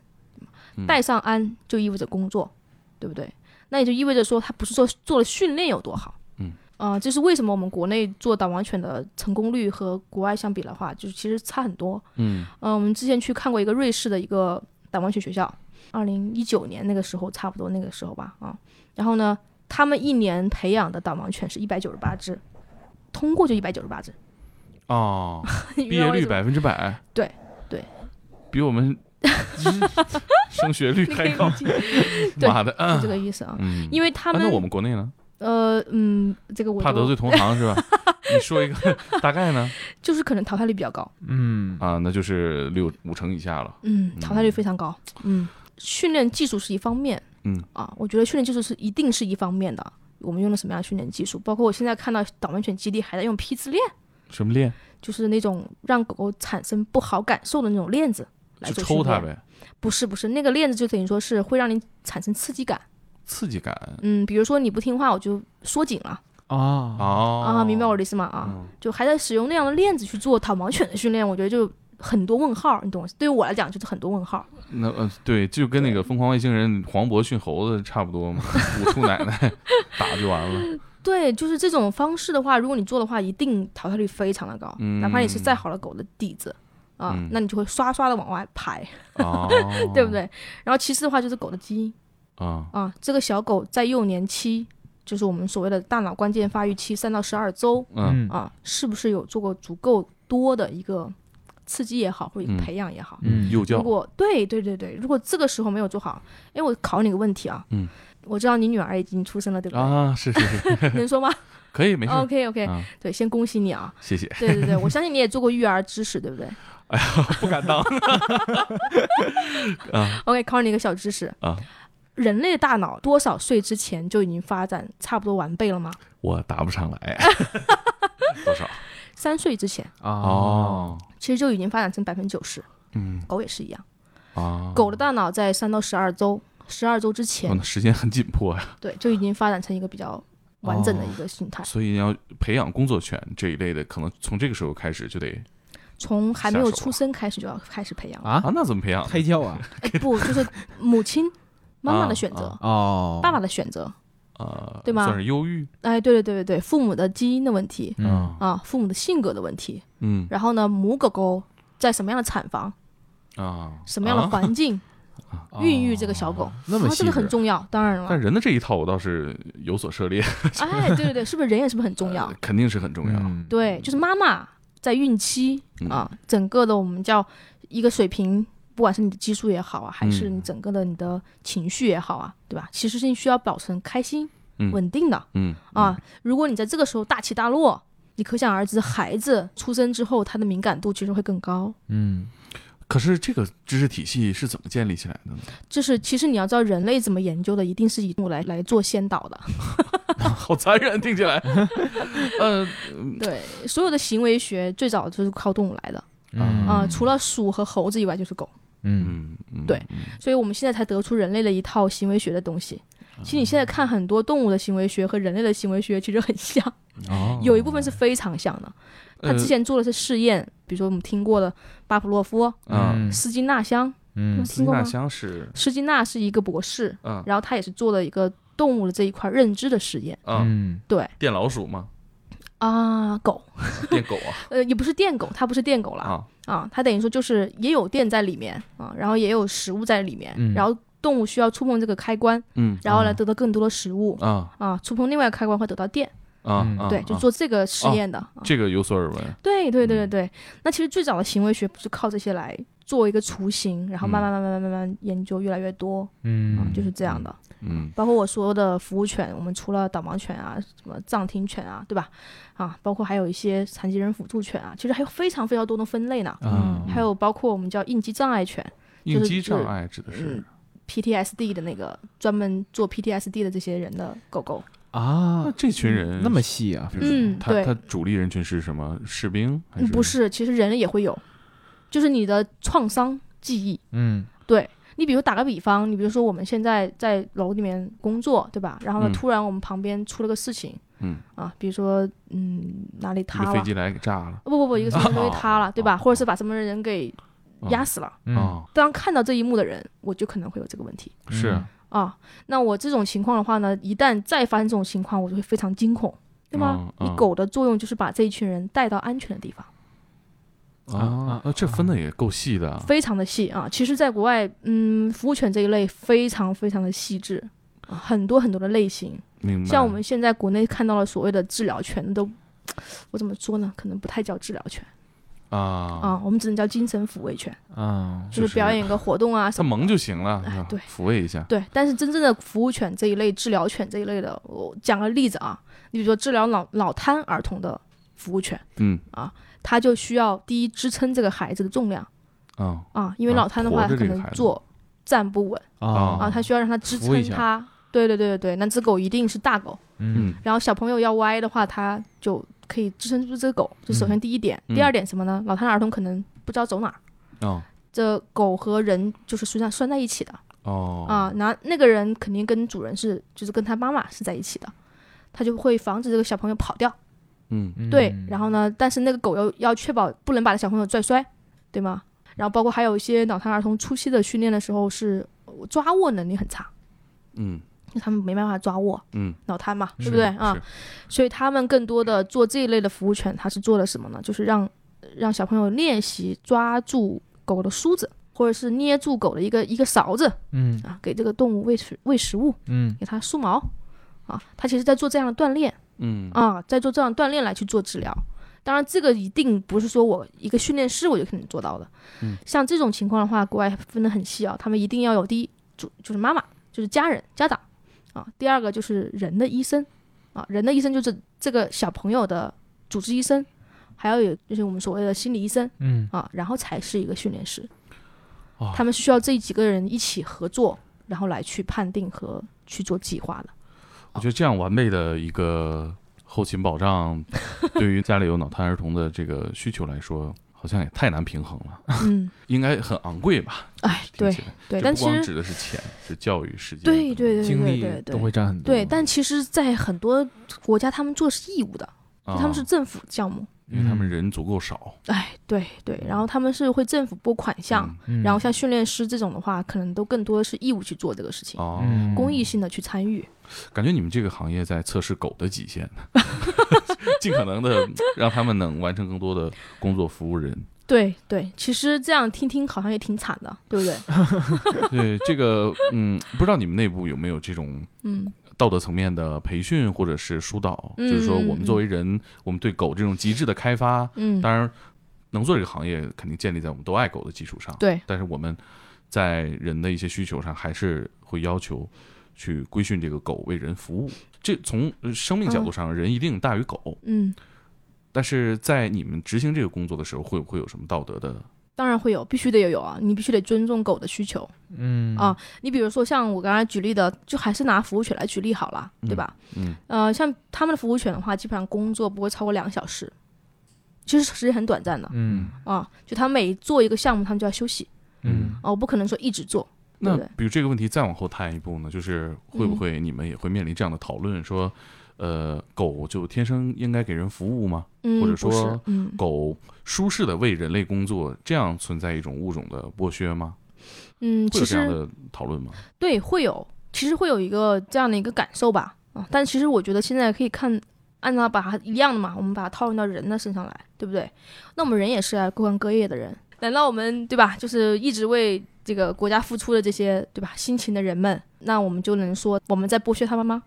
带上鞍就意味着工作，对不对？那也就意味着说，他不是说做了训练有多好，嗯，啊，这是为什么我们国内做导盲犬的成功率和国外相比的话，就是其实差很多，嗯，嗯，我们之前去看过一个瑞士的一个导盲犬学校，二零一九年那个时候，差不多那个时候吧，啊，然后呢，他们一年培养的导盲犬是一百九十八只，通过就一百九十八只。哦，毕业率百分之百，对对，比我们 升学率还高，妈的，是这个意思啊。嗯因为他们，那我们国内呢？呃嗯，这个我怕得罪同行是吧？你说一个大概呢？就是可能淘汰率比较高，嗯啊，那就是六五成以下了，嗯，淘汰率非常高，嗯，训练技术是一方面，嗯啊，我觉得训练技术是一定是一方面的。我们用了什么样的训练技术？包括我现在看到导盲犬基地还在用批次链。什么链？就是那种让狗狗产生不好感受的那种链子来做抽它呗？不是不是，那个链子就等于说是会让你产生刺激感。刺激感？嗯，比如说你不听话，我就缩紧了。啊啊！明白我的意思吗？啊，就还在使用那样的链子去做导盲犬的训练，我觉得就很多问号，你懂？对于我来讲就是很多问号。那呃，对，就跟那个疯狂外星人黄渤训猴子差不多嘛，捂出奶奶 打就完了。对，就是这种方式的话，如果你做的话，一定淘汰率非常的高。哪怕你是再好的狗的底子啊，那你就会刷刷的往外排，对不对？然后其次的话就是狗的基因啊啊，这个小狗在幼年期就是我们所谓的大脑关键发育期三到十二周，嗯啊，是不是有做过足够多的一个刺激也好，或者培养也好？嗯，幼教。如果对对对对，如果这个时候没有做好，哎，我考你个问题啊，嗯，我知道你女儿已经出生了，对不对？啊，是是是，能说吗？可以，没事。OK OK，对，先恭喜你啊，谢谢。对对对，我相信你也做过育儿知识，对不对？哎呀，不敢当。啊，OK，考你一个小知识啊。人类的大脑多少岁之前就已经发展差不多完备了吗？我答不上来。多少？三岁之前哦，其实就已经发展成百分之九十。嗯，狗也是一样啊。狗的大脑在三到十二周，十二周之前，时间很紧迫呀。对，就已经发展成一个比较完整的一个形态。所以要培养工作权这一类的，可能从这个时候开始就得。从还没有出生开始就要开始培养啊？那怎么培养？胎教啊？不，就是母亲、妈妈的选择哦，爸爸的选择，呃，对吗？算是忧郁。哎，对对对对对，父母的基因的问题，嗯啊，父母的性格的问题，嗯，然后呢，母狗狗在什么样的产房啊，什么样的环境孕育这个小狗，那么这个很重要，当然了。但人的这一套我倒是有所涉猎。哎，对对对，是不是人也是不是很重要？肯定是很重要。对，就是妈妈。在孕期啊，整个的我们叫一个水平，不管是你的激素也好啊，还是你整个的你的情绪也好啊，对吧？其实是你需要保持开心、稳定的。嗯啊，如果你在这个时候大起大落，你可想而知，孩子出生之后他的敏感度其实会更高。嗯，可是这个知识体系是怎么建立起来的呢？就是其实你要知道，人类怎么研究的，一定是以动物来来做先导的。好残忍，听起来。嗯，对，所有的行为学最早就是靠动物来的。啊，除了鼠和猴子以外，就是狗。嗯嗯，对，所以我们现在才得出人类的一套行为学的东西。其实你现在看很多动物的行为学和人类的行为学其实很像，有一部分是非常像的。他之前做的是试验，比如说我们听过的巴甫洛夫，嗯，斯金纳香，嗯，听过吗？斯金纳香是斯金纳是一个博士，嗯，然后他也是做了一个。动物的这一块认知的实验，嗯，对，电老鼠吗？啊，狗，电狗啊？呃，也不是电狗，它不是电狗了啊，啊，它等于说就是也有电在里面啊，然后也有食物在里面，然后动物需要触碰这个开关，嗯，然后来得到更多的食物啊啊，触碰另外一个开关会得到电啊，对，就做这个实验的，这个有所耳闻，对对对对对，那其实最早的行为学不是靠这些来做一个雏形，然后慢慢慢慢慢慢慢研究越来越多，嗯，就是这样的。嗯，包括我说的服务犬，我们除了导盲犬啊，什么藏听犬啊，对吧？啊，包括还有一些残疾人辅助犬啊，其实还有非常非常多的分类呢。嗯，还有包括我们叫应激障碍犬，应激障碍指的是 PTSD 的那个专门做 PTSD 的这些人的狗狗啊。那这群人那么细啊？嗯，他他主力人群是什么？士兵还是？不是，其实人类也会有，就是你的创伤记忆。嗯，对。你比如打个比方，你比如说我们现在在楼里面工作，对吧？然后呢，突然我们旁边出了个事情，嗯啊，比如说嗯哪里塌了，飞机来给炸了，不不不，一个什么东西塌了，对吧？或者是把什么人给压死了。嗯，当看到这一幕的人，我就可能会有这个问题。是啊，那我这种情况的话呢，一旦再发生这种情况，我就会非常惊恐，对吗？你狗的作用就是把这一群人带到安全的地方。啊啊，这分的也够细的，非常的细啊！其实，在国外，嗯，服务犬这一类非常非常的细致，很多很多的类型。明白。像我们现在国内看到了所谓的治疗犬，都我怎么说呢？可能不太叫治疗犬啊。啊，我们只能叫精神抚慰犬啊，就是表演个活动啊，它萌就行了，对，抚慰一下。对，但是真正的服务犬这一类、治疗犬这一类的，我讲个例子啊，你比如说治疗脑脑瘫儿童的服务犬，嗯。啊。它就需要第一支撑这个孩子的重量，啊啊，因为脑瘫的话，他可能坐站不稳啊啊，他需要让他支撑他。对对对对对，那只狗一定是大狗，嗯，然后小朋友要歪的话，它就可以支撑住这个狗。这首先第一点，第二点什么呢？脑瘫儿童可能不知道走哪儿，哦，这狗和人就是实际上拴在一起的，哦啊，那那个人肯定跟主人是就是跟他妈妈是在一起的，他就会防止这个小朋友跑掉。嗯，对，然后呢？但是那个狗要要确保不能把小朋友拽摔，对吗？然后包括还有一些脑瘫儿童初期的训练的时候是抓握能力很差，嗯，他们没办法抓握，嗯，脑瘫嘛，对不对啊？所以他们更多的做这一类的服务犬，他是做了什么呢？就是让让小朋友练习抓住狗的梳子，或者是捏住狗的一个一个勺子，嗯啊，给这个动物喂食喂食物，嗯，给它梳毛。啊，他其实在做这样的锻炼，嗯啊，在做这样锻炼来去做治疗。当然，这个一定不是说我一个训练师我就可能做到的。嗯，像这种情况的话，国外分得很细啊，他们一定要有第一主就是妈妈，就是家人家长啊，第二个就是人的医生啊，人的医生就是这个小朋友的主治医生，还要有就是我们所谓的心理医生，嗯啊，然后才是一个训练师。哦他们是需要这几个人一起合作，然后来去判定和去做计划的。我觉得这样完备的一个后勤保障，对于家里有脑瘫儿童的这个需求来说，好像也太难平衡了。嗯，应该很昂贵吧？哎，对对，这不光但其实指的是钱，是教育时间。对对对精力对对对都会占很多。对，但其实，在很多国家，他们做的是义务的，啊，他们是政府项目。因为他们人足够少，哎，对对，然后他们是会政府拨款项，嗯然后像训练师这种的话，可能都更多的是义务去做这个事情，哦，嗯公益性的去参与。感觉你们这个行业在测试狗的极限，尽可能的让他们能完成更多的工作，服务人。对对，其实这样听听好像也挺惨的，对不对？对这个，嗯，不知道你们内部有没有这种嗯道德层面的培训或者是疏导，嗯就是说我们作为人，我们对狗这种极致的开发，嗯，当然能做这个行业，肯定建立在我们都爱狗的基础上。对，但是我们在人的一些需求上，还是会要求去规训这个狗为人服务。这从呃生命角度上，人一定大于狗。嗯，但是在你们执行这个工作的时候，会不会有什么道德的？当然会有，必须得有啊，你必须得尊重狗的需求。嗯啊你比如说像我刚才举例的，就还是拿服务犬来举例好了，对吧？嗯呃，像他们的服务犬的话，基本上工作不会超过两个小时，其实时间很短暂的嗯啊。就他每做一个项目，他们就要休息嗯啊，我不可能说一直做。那比如这个问题再往后探一步呢，就是会不会你们也会面临这样的讨论，说，呃，狗就天生应该给人服务吗？嗯，或者说嗯狗舒适的为人类工作，这样存在一种物种的剥削吗？嗯，会这样的讨论吗？对会有，其实会有一个这样的一个感受吧啊。但其实我觉得现在可以看，按照把它一样的嘛，我们把它套用到人的身上来，对不对？那我们人也是啊，各行各业的人，难道我们对吧？就是一直为这个国家付出的这些对吧辛勤的人们，那我们就能说我们在剥削他们吗？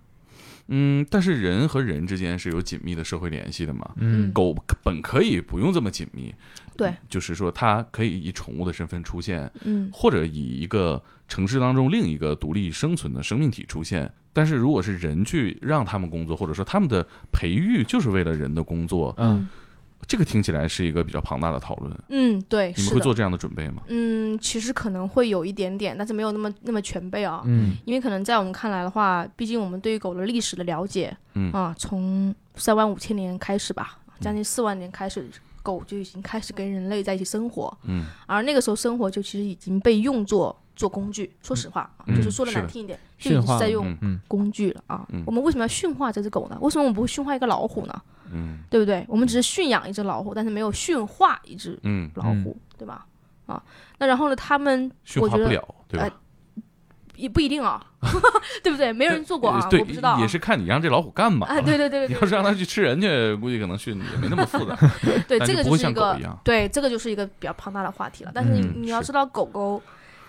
嗯，但是人和人之间是有紧密的社会联系的嘛。嗯狗本可以不用这么紧密，对，就是说它可以以宠物的身份出现，嗯或者以一个城市当中另一个独立生存的生命体出现。但是如果是人去让他们工作，或者说他们的培育就是为了人的工作，嗯这个听起来是一个比较庞大的讨论。嗯，对，你们会做这样的准备吗？嗯，其实可能会有一点点，但是没有那么那么全备啊。嗯因为可能在我们看来的话，毕竟我们对于狗的历史的了解，嗯啊，从三万五千年开始吧，将近四万年开始，狗就已经开始跟人类在一起生活，嗯而那个时候生活就其实已经被用作做工具。说实话，嗯就是说的难听一点，就已经是在用工具了啊。嗯我们为什么要驯化这只狗呢？为什么我们不会驯化一个老虎呢？嗯对不对？我们只是驯养一只老虎，但是没有驯化一只嗯，老虎，对吧？啊，那然后呢？他们驯我觉得化不了，对吧？也不一定啊，对不对？没人做过啊，我不知道啊。也是看你让这老虎干嘛。啊，对对对你对要是让它去吃人去，估计可能训也没那么复杂。对，这个就是一个对，这个就是一个比较庞大的话题了。但是你、你要知道，狗狗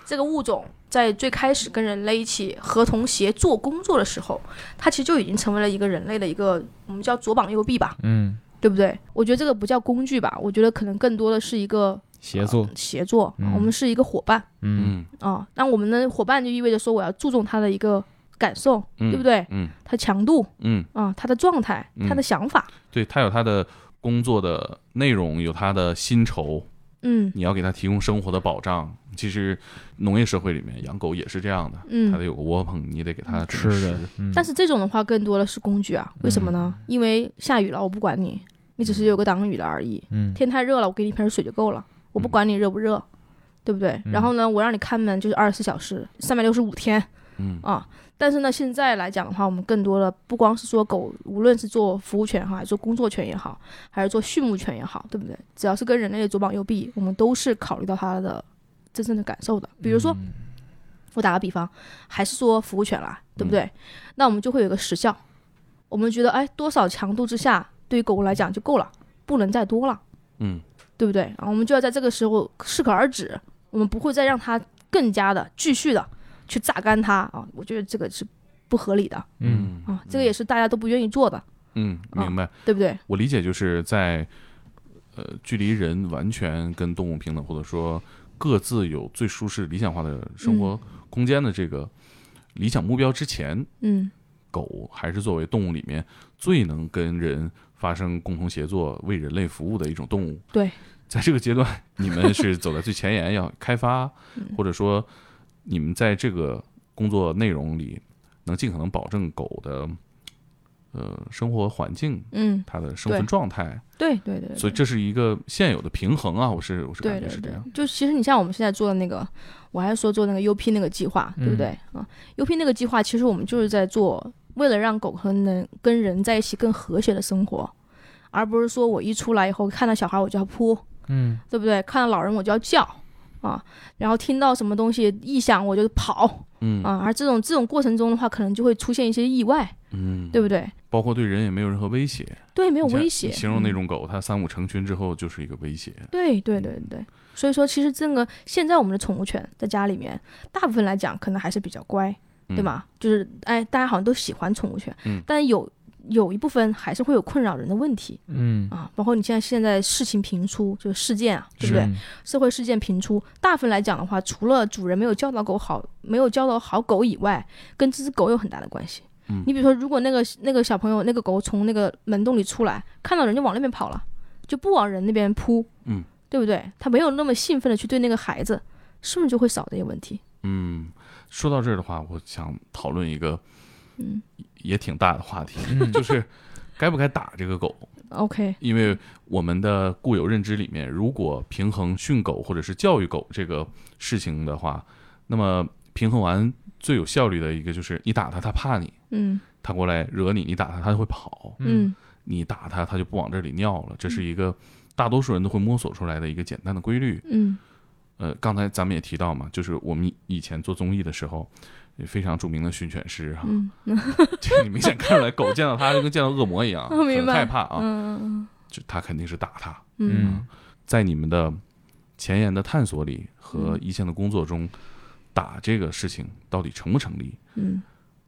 这个物种在最开始跟人类一起合同协作工作的时候，它其实就已经成为了一个人类的一个我们叫左膀右臂吧，嗯对不对？我觉得这个不叫工具吧，我觉得可能更多的是一个协作呃协作，嗯我们是一个伙伴嗯嗯啊。那我们的伙伴就意味着说，我要注重他的一个感受，嗯，对不对？嗯他强度嗯，啊，他的状态，嗯他的想法，对，他有他的工作的内容，有他的薪酬，嗯你要给他提供生活的保障。其实农业社会里面养狗也是这样的，它嗯。得有个窝棚，你得给它吃的。，嗯但是这种的话，更多的是工具啊，为什么呢？因为下雨了，我不管你，你只是有个挡雨的而已。嗯天太热了，我给你一瓶水就够了，我不管你热不热，对不对？嗯然后呢，我让你看门就是二十四小时，三百六十五天嗯啊。但是呢，现在来讲的话，我们更多的不光是说狗，无论是做服务犬哈，还是做工作犬也好，还是做畜牧犬也好，对不对？只要是跟人类的左膀右臂，我们都是考虑到它的真正的感受的。比如说，嗯我打个比方，还是说服务犬啦，对不嗯对？那我们就会有个时效，我们觉得哎，多少强度之下，对于狗狗来讲就够了，不能再多了，嗯对不对？然后我们就要在这个时候适可而止，我们不会再让它更加的继续的去榨干它啊。我觉得这个是不合理的。嗯啊，这个也是大家都不愿意做的。嗯，明白，对不对？我理解就是在呃距离人完全跟动物平等，或者说各自有最舒适理想化的生活空间的这个理想目标之前，嗯，狗还是作为动物里面最能跟人发生共同协作、为人类服务的一种动物。对，在这个阶段，你们是走在最前沿，要开发，或者说你们在这个工作内容里能尽可能保证狗的。呃，生活环境，嗯，它的生存状态，对对对，所以这是一个现有的平衡啊，我是我是感觉是这样。就其实你像我们现在做的那个，我还是说做那个 UP 那个计划，对不对啊？UP 那个计划其实我们就是在做，为了让狗和能跟人在一起更和谐的生活，而不是说我一出来以后看到小孩我就要扑，嗯，对不对？看到老人我就要叫啊，然后听到什么东西异响我就跑，嗯啊，而这种这种过程中的话，可能就会出现一些意外，嗯，对不对？包括对人也没有任何威胁，对，没有威胁。形容那种狗，它三五成群之后就是一个威胁。对对对对，所以说其实这个现在我们的宠物犬在家里面，大部分来讲可能还是比较乖，对吗？就是哎，大家好像都喜欢宠物犬，嗯，但有有一部分还是会有困扰人的问题，嗯啊，包括你现在现在事情频出，就是事件啊，对不对？社会事件频出，大部分来讲的话，除了主人没有教导狗好，没有教导好狗以外，跟这只狗有很大的关系。你比如说，如果那个那个小朋友那个狗从那个门洞里出来，看到人就往那边跑了，就不往人那边扑，嗯，对不对？他没有那么兴奋的去对那个孩子，是不是就会少这些问题？嗯，说到这儿的话，我想讨论一个，嗯，也挺大的话题，就是该不该打这个狗？OK，因为我们的固有认知里面，如果平衡训狗或者是教育狗这个事情的话，那么平衡完。最有效率的一个就是你打它，它怕你，嗯，它过来惹你，你打它，它就会跑，嗯，你打它，它就不往这里尿了。这是一个大多数人都会摸索出来的一个简单的规律，嗯，呃，刚才咱们也提到嘛，就是我们以前做综艺的时候，非常著名的训犬师哈，这你明显看出来，狗见到他就跟见到恶魔一样，很害怕啊，嗯，就他肯定是打他，嗯，在你们的前沿的探索里和一线的工作中。打这个事情到底成不成立？嗯，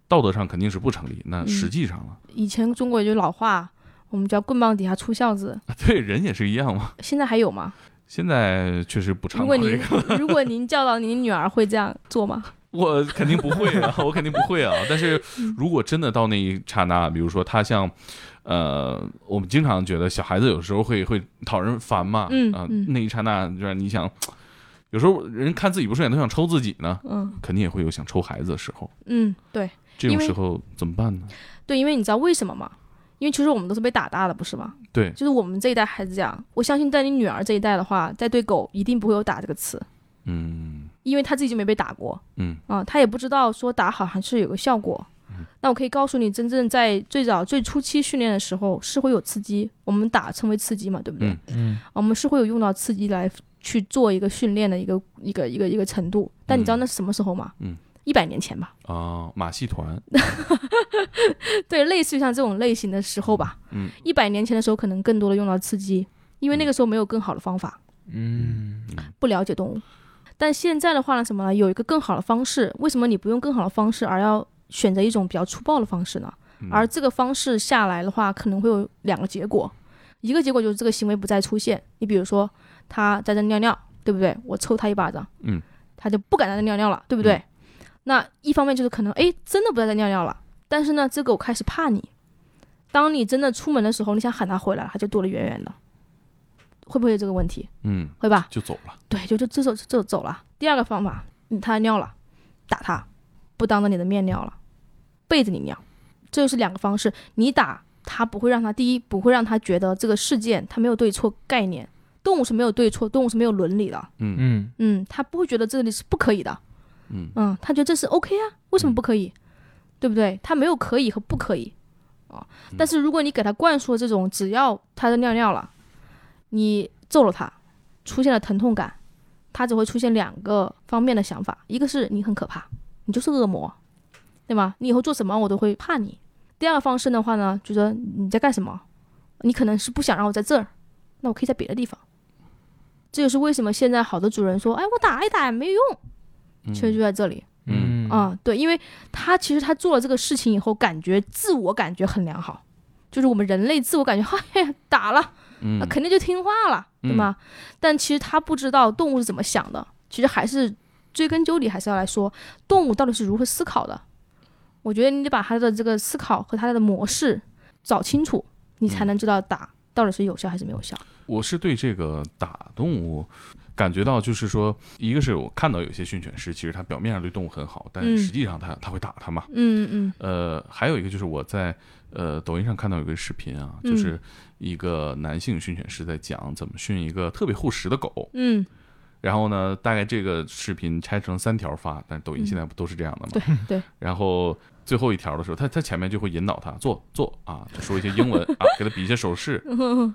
道德上肯定是不成立。那实际上呢？以前中国有句老话，我们叫“棍棒底下出孝子”。对，人也是一样嘛。现在还有吗？现在确实不常。如果您 如果您教导您女儿会这样做吗？我肯定不会啊，我肯定不会啊。但是如果真的到那一刹那，比如说他像，呃，我们经常觉得小孩子有时候会会讨人烦嘛，嗯啊，那一刹那就是你想。有时候人看自己不顺眼都想抽自己呢，嗯，肯定也会有想抽孩子的时候，嗯，对，这种时候怎么办呢？对，因为你知道为什么吗？因为其实我们都是被打大的，不是吗？对，就是我们这一代孩子这样。我相信在你女儿这一代的话，在对狗一定不会有打这个词，嗯，因为他自己就没被打过，嗯，啊，他也不知道说打好还是有个效果。那我可以告诉你，真正在最早最初期训练的时候是会有刺激，我们打称为刺激嘛，对不对？嗯，我们是会有用到刺激来。去做一个训练的一个一个一个一个程度，但你知道那是什么时候吗？嗯，一百年前吧。啊，马戏团。对，类似于像这种类型的时候吧。嗯，一百年前的时候可能更多的用到刺激，因为那个时候没有更好的方法。嗯，不了解动物，但现在的话呢，什么呢？有一个更好的方式。为什么你不用更好的方式，而要选择一种比较粗暴的方式呢？而这个方式下来的话，可能会有两个结果，一个结果就是这个行为不再出现。你比如说。他在这尿尿，对不对？我抽他一巴掌，嗯，他就不敢在这尿尿了，对不对？那一方面就是可能，哎，真的不在这尿尿了，但是呢，这狗开始怕你。当你真的出门的时候，你想喊它回来，它就躲得远远的，会不会有这个问题？嗯，会吧？就走了。对，就就这走就走了。第二个方法，它尿了，打它，不当着你的面尿了，背着你尿，这就是两个方式。你打它不会让它第一不会让它觉得这个事件它没有对错概念。动物是没有对错，动物是没有伦理的。嗯嗯嗯，他不会觉得这里是不可以的。嗯嗯，他觉得这是 OK 啊，为什么不可以？对不对？他没有可以和不可以啊。但是如果你给他灌输这种，只要他在尿尿了，你揍了他，出现了疼痛感，他只会出现两个方面的想法：一个是你很可怕，你就是恶魔，对吗？你以后做什么我都会怕你。第二个方式的话呢，就说你在干什么？你可能是不想让我在这儿，那我可以在别的地方。这就是为什么现在好多主人说：“哎，我打一打也没用。”其实就在这里。嗯啊，对，因为他其实他做了这个事情以后，感觉自我感觉很良好，就是我们人类自我感觉，嗨，打了，那肯定就听话了，对吗？但其实他不知道动物是怎么想的，其实还是追根究底，还是要来说动物到底是如何思考的。我觉得你得把他的这个思考和他的模式找清楚，你才能知道打到底是有效还是没有效。我是对这个打动物。感觉到就是说，一个是我看到有些训犬师，其实他表面上对动物很好，但实际上他他会打它嘛。嗯嗯。呃，还有一个就是我在呃抖音上看到有个视频啊，就是一个男性训犬师在讲怎么训一个特别护食的狗。嗯。然后呢，大概这个视频拆成三条发，但抖音现在不都是这样的吗？对对。然后最后一条的时候，他他前面就会引导他坐坐啊，说一些英文啊，给他比一些手势。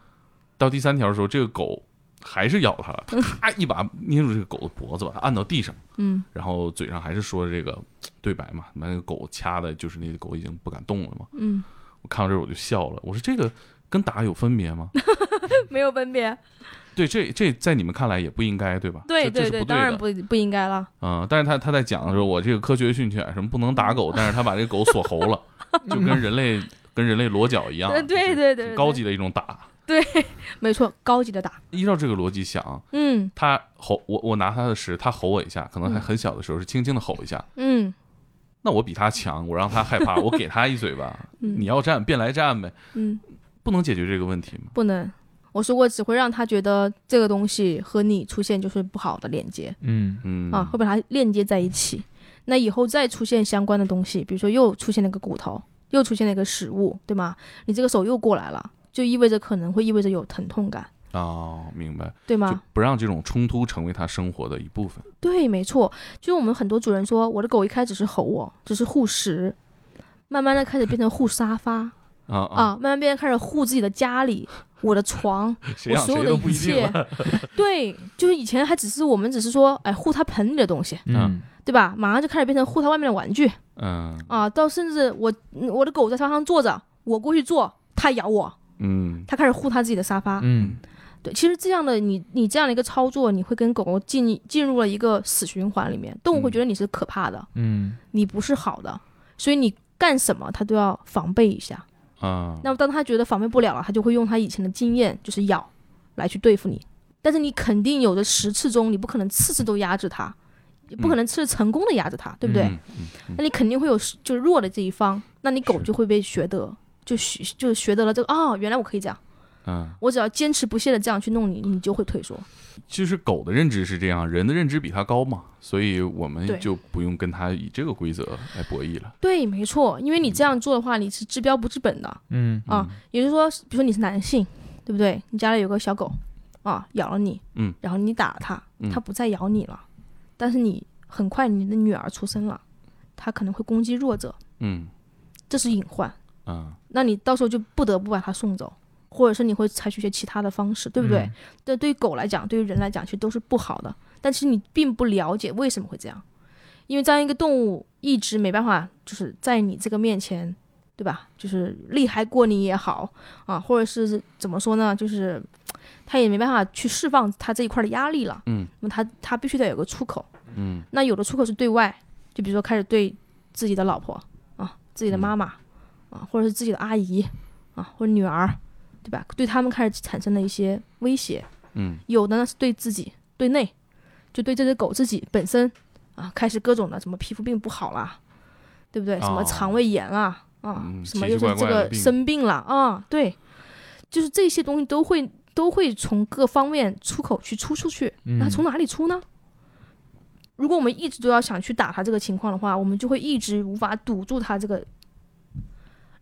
到第三条的时候，这个狗。还是咬它了，他一把捏住这个狗的脖子，把它按到地上，嗯，然后嘴上还是说这个对白嘛，把那个狗掐的，就是那个狗已经不敢动了嘛，嗯，我看到这我就笑了，我说这个跟打有分别吗？没有分别，对，这这在你们看来也不应该，对吧？对对对，当然不不应该了。嗯，但是他他在讲的时候，我这个科学训犬什么不能打狗，但是他把这个狗锁喉了，就跟人类跟人类裸脚一样，对对对，高级的一种打。对，没错，高级的打。依照这个逻辑想，嗯，他吼我，我拿他的食，他吼我一下，可能还很小的时候是轻轻的吼一下，嗯，那我比他强，我让他害怕，我给他一嘴巴，你要战便来战呗，嗯，不能解决这个问题吗？不能，我说过只会让他觉得这个东西和你出现就是不好的连接，嗯嗯啊，会把它链接在一起，那以后再出现相关的东西，比如说又出现了个骨头，又出现了一个食物，对吗？你这个手又过来了。就意味着可能会意味着有疼痛感哦，明白，对吗？不让这种冲突成为他生活的一部分。对，没错。就我们很多主人说，我的狗一开始是吼我，只是护食，慢慢的开始变成护沙发啊啊，慢慢变成开始护自己的家里，我的床，我所有的一切。对，就是以前还只是我们只是说，哎，护他盆里的东西，嗯，对吧？马上就开始变成护他外面的玩具，嗯啊，到甚至我我的狗在沙发上坐着，我过去坐，它咬我。嗯，他开始护他自己的沙发。嗯，对，其实这样的你，你这样的一个操作，你会跟狗狗进进入了一个死循环里面，动物会觉得你是可怕的，嗯，你不是好的，所以你干什么它都要防备一下啊。那么当他觉得防备不了了，他就会用他以前的经验，就是咬，来去对付你。但是你肯定有的十次中，你不可能次次都压制他，也不可能次次成功的压制他，对不对？那你肯定会有就是弱的这一方，那你狗就会被学得。就学就学得了这个哦，原来我可以这样，嗯，我只要坚持不懈的这样去弄你，你就会退缩。其实狗的认知是这样，人的认知比它高嘛，所以我们就不用跟它以这个规则来博弈了。对，没错，因为你这样做的话，你是治标不治本的。嗯啊，也就是说，比如说你是男性，对不对？你家里有个小狗啊，咬了你，嗯，然后你打了它，它不再咬你了，但是你很快你的女儿出生了，它可能会攻击弱者，嗯，这是隐患。嗯，那你到时候就不得不把它送走，或者是你会采取一些其他的方式，对不对？这对于狗来讲，对于人来讲，其实都是不好的。但其实你并不了解为什么会这样，因为这样一个动物一直没办法，就是在你这个面前，对吧？就是厉害过你也好啊，或者是怎么说呢？就是它也没办法去释放它这一块的压力了。嗯，那么它它必须得有个出口。嗯，那有的出口是对外，就比如说开始对自己的老婆啊，自己的妈妈。啊，或者是自己的阿姨，啊，或者女儿，对吧？对他们开始产生了一些威胁。嗯，有的呢是对自己，对内，就对这只狗自己本身，啊，开始各种的什么皮肤病不好啦，对不对？什么肠胃炎啦，啊，什么又是这个生病了啊？对，就是这些东西都会都会从各方面出口去出出去。那从哪里出呢？如果我们一直都要想去打他这个情况的话，我们就会一直无法堵住他这个。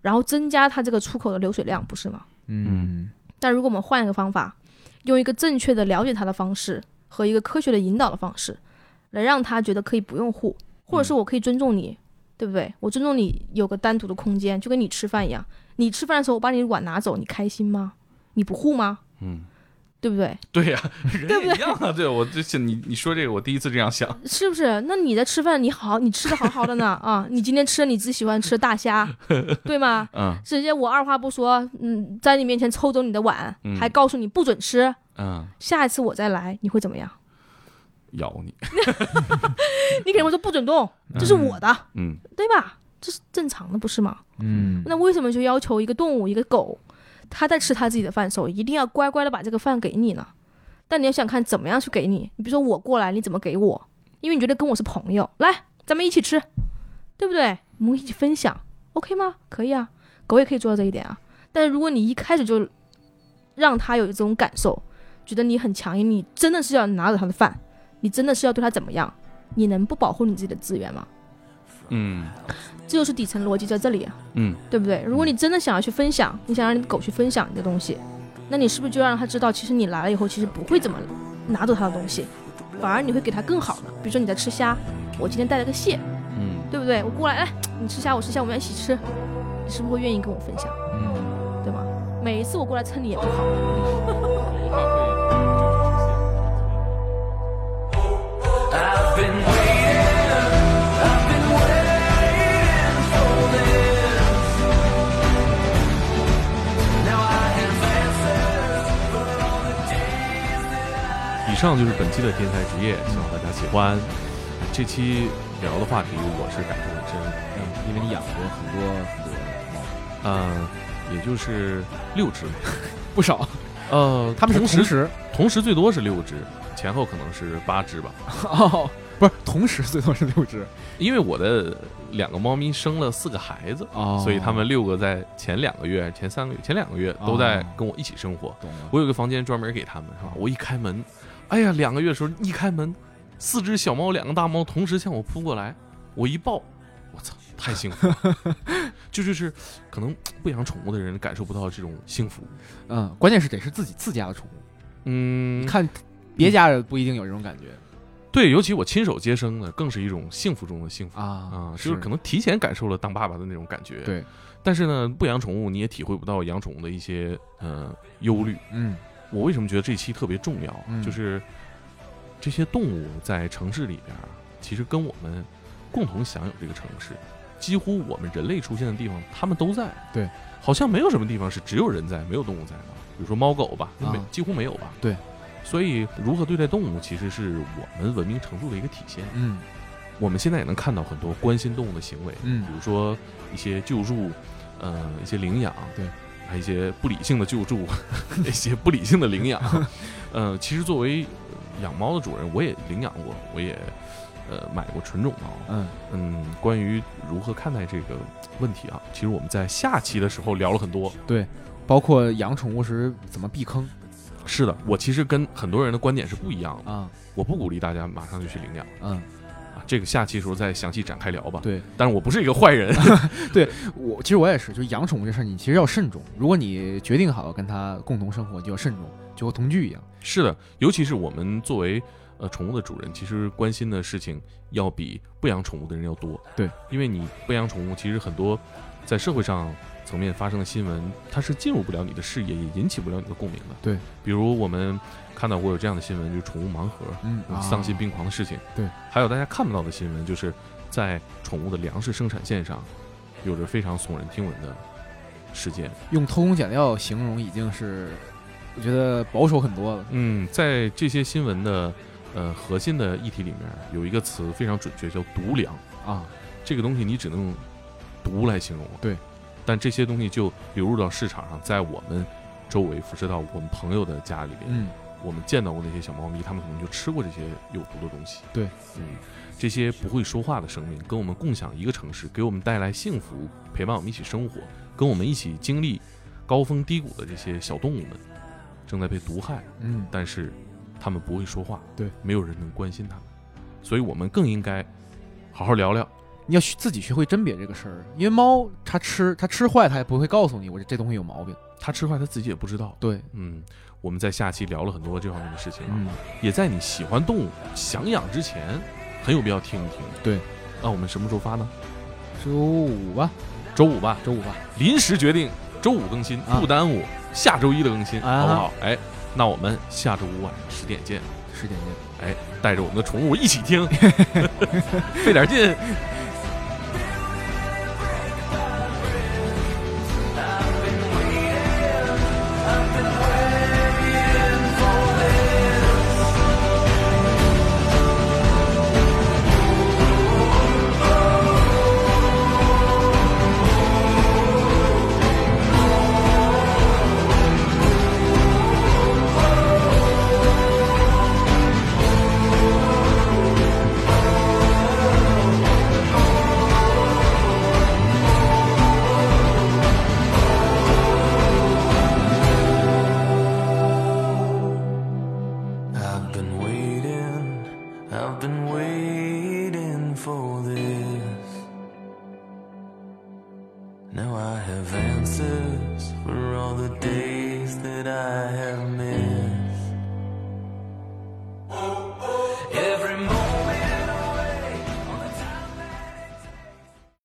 然后增加它这个出口的流水量，不是吗？嗯。但如果我们换一个方法，用一个正确的了解它的方式和一个科学的引导的方式，来让他觉得可以不用护，或者是我可以尊重你，对不对？我尊重你有个单独的空间，就跟你吃饭一样。你吃饭的时候，我把你碗拿走，你开心吗？你不护吗？嗯。对不对？对呀，人也一样啊。对，我就是你你说这个，我第一次这样想，是不是？那你在吃饭，你好，你吃的好好的呢啊！你今天吃了你最喜欢吃的大虾，对吗？嗯。直接我二话不说，嗯，在你面前抽走你的碗，还告诉你不准吃。嗯。下一次我再来，你会怎么样？咬你，你肯定会说不准动，这是我的，嗯，对吧？这是正常的，不是吗？嗯，那为什么就要求一个动物，一个狗，他在吃他自己的饭时候，一定要乖乖的把这个饭给你呢？但你要想看怎么样去给你，你比如说我过来，你怎么给我？因为你觉得跟我是朋友，来，咱们一起吃，对不对？我们一起分享，OK 吗？可以啊，狗也可以做到这一点啊。但是如果你一开始就让他有这种感受，觉得你很强硬，你真的是要拿走他的饭，你真的是要对他怎么样？你能不保护你自己的资源吗？嗯，这就是底层逻辑在这里，嗯，对不对？如果你真的想要去分享，你想让你的狗去分享你的东西，那你是不是就让它知道，其实你来了以后，其实不会怎么拿走它的东西，反而你会给它更好的。比如说你在吃虾，我今天带了个蟹，嗯，对不对？我过来，哎，你吃虾，我吃虾，我们要一起吃，你是不是会愿意跟我分享？嗯，对吗？每一次我过来蹭你也不好。上就是本期的天才职业，希望大家喜欢。这期聊的话题我是感触很深，嗯，因为你养过很多很多猫，嗯，也就是六只，不少。呃，他们是同时，同时最多是六只，前后可能是八只吧。哦，不是，同时最多是六只，因为我的两个猫咪生了四个孩子，哦，所以他们六个在前两个月、前三个月、前两个月都在跟我一起生活。我有个房间专门给他们，是吧？我一开门。哎呀，两个月的时候一开门，四只小猫，两个大猫同时向我扑过来，我一抱，我操，太幸福了！就 就是可能不养宠物的人感受不到这种幸福。嗯，关键是得是自己自家的宠物。嗯，看别家的不一定有这种感觉。对，尤其我亲手接生的，更是一种幸福中的幸福啊啊！就是可能提前感受了当爸爸的那种感觉。对，但是呢，不养宠物你也体会不到养宠物的一些呃忧虑。嗯。我为什么觉得这期特别重要？嗯、就是这些动物在城市里边，其实跟我们共同享有这个城市。几乎我们人类出现的地方，它们都在。对，好像没有什么地方是只有人在，没有动物在的。比如说猫狗吧，啊、没几乎没有吧？对。所以，如何对待动物，其实是我们文明程度的一个体现。嗯，我们现在也能看到很多关心动物的行为。嗯，比如说一些救助，呃，一些领养。对。还一些不理性的救助，一些不理性的领养，呃，其实作为养猫的主人，我也领养过，我也呃买过纯种猫，嗯。嗯，关于如何看待这个问题啊，其实我们在下期的时候聊了很多，对，包括养宠物时怎么避坑，是的，我其实跟很多人的观点是不一样的啊，我不鼓励大家马上就去领养，嗯。这个下期时候再详细展开聊吧。对，但是我不是一个坏人。对我，其实我也是，就养宠物这事儿，你其实要慎重。如果你决定好要跟它共同生活，就要慎重，就和同居一样。是的，尤其是我们作为呃宠物的主人，其实关心的事情要比不养宠物的人要多。对，因为你不养宠物，其实很多在社会上层面发生的新闻，它是进入不了你的视野，也引起不了你的共鸣的。对，比如我们。看到过有这样的新闻，就是宠物盲盒，嗯，丧心病狂的事情。对，还有大家看不到的新闻，就是在宠物的粮食生产线上，有着非常耸人听闻的事件。用偷工减料形容已经是，我觉得保守很多了。嗯，在这些新闻的呃核心的议题里面，有一个词非常准确，叫毒粮啊。这个东西你只能用毒来形容。对，但这些东西就流入到市场上，在我们周围辐射到我们朋友的家里边。嗯。我们见到过那些小猫咪，它们可能就吃过这些有毒的东西。对，嗯，这些不会说话的生命，跟我们共享一个城市，给我们带来幸福，陪伴我们一起生活，跟我们一起经历高峰低谷的这些小动物们，正在被毒害。嗯，但是它们不会说话，对，没有人能关心它们，所以我们更应该好好聊聊。你要自己学会甄别这个事儿，因为猫它吃它吃坏，它也不会告诉你我这这东西有毛病，它吃坏他自己也不知道。对，嗯。我们在下期聊了很多这方面的事情啊，嗯，也在你喜欢动物、想养之前，很有必要听一听。对，那我们什么时候发呢？周五吧，周五吧，周五吧，临时决定周五更新，不耽误下周一的更新，好不好？哎，那我们下周五晚上十点见，十点见。哎，带着我们的宠物一起听，费点劲。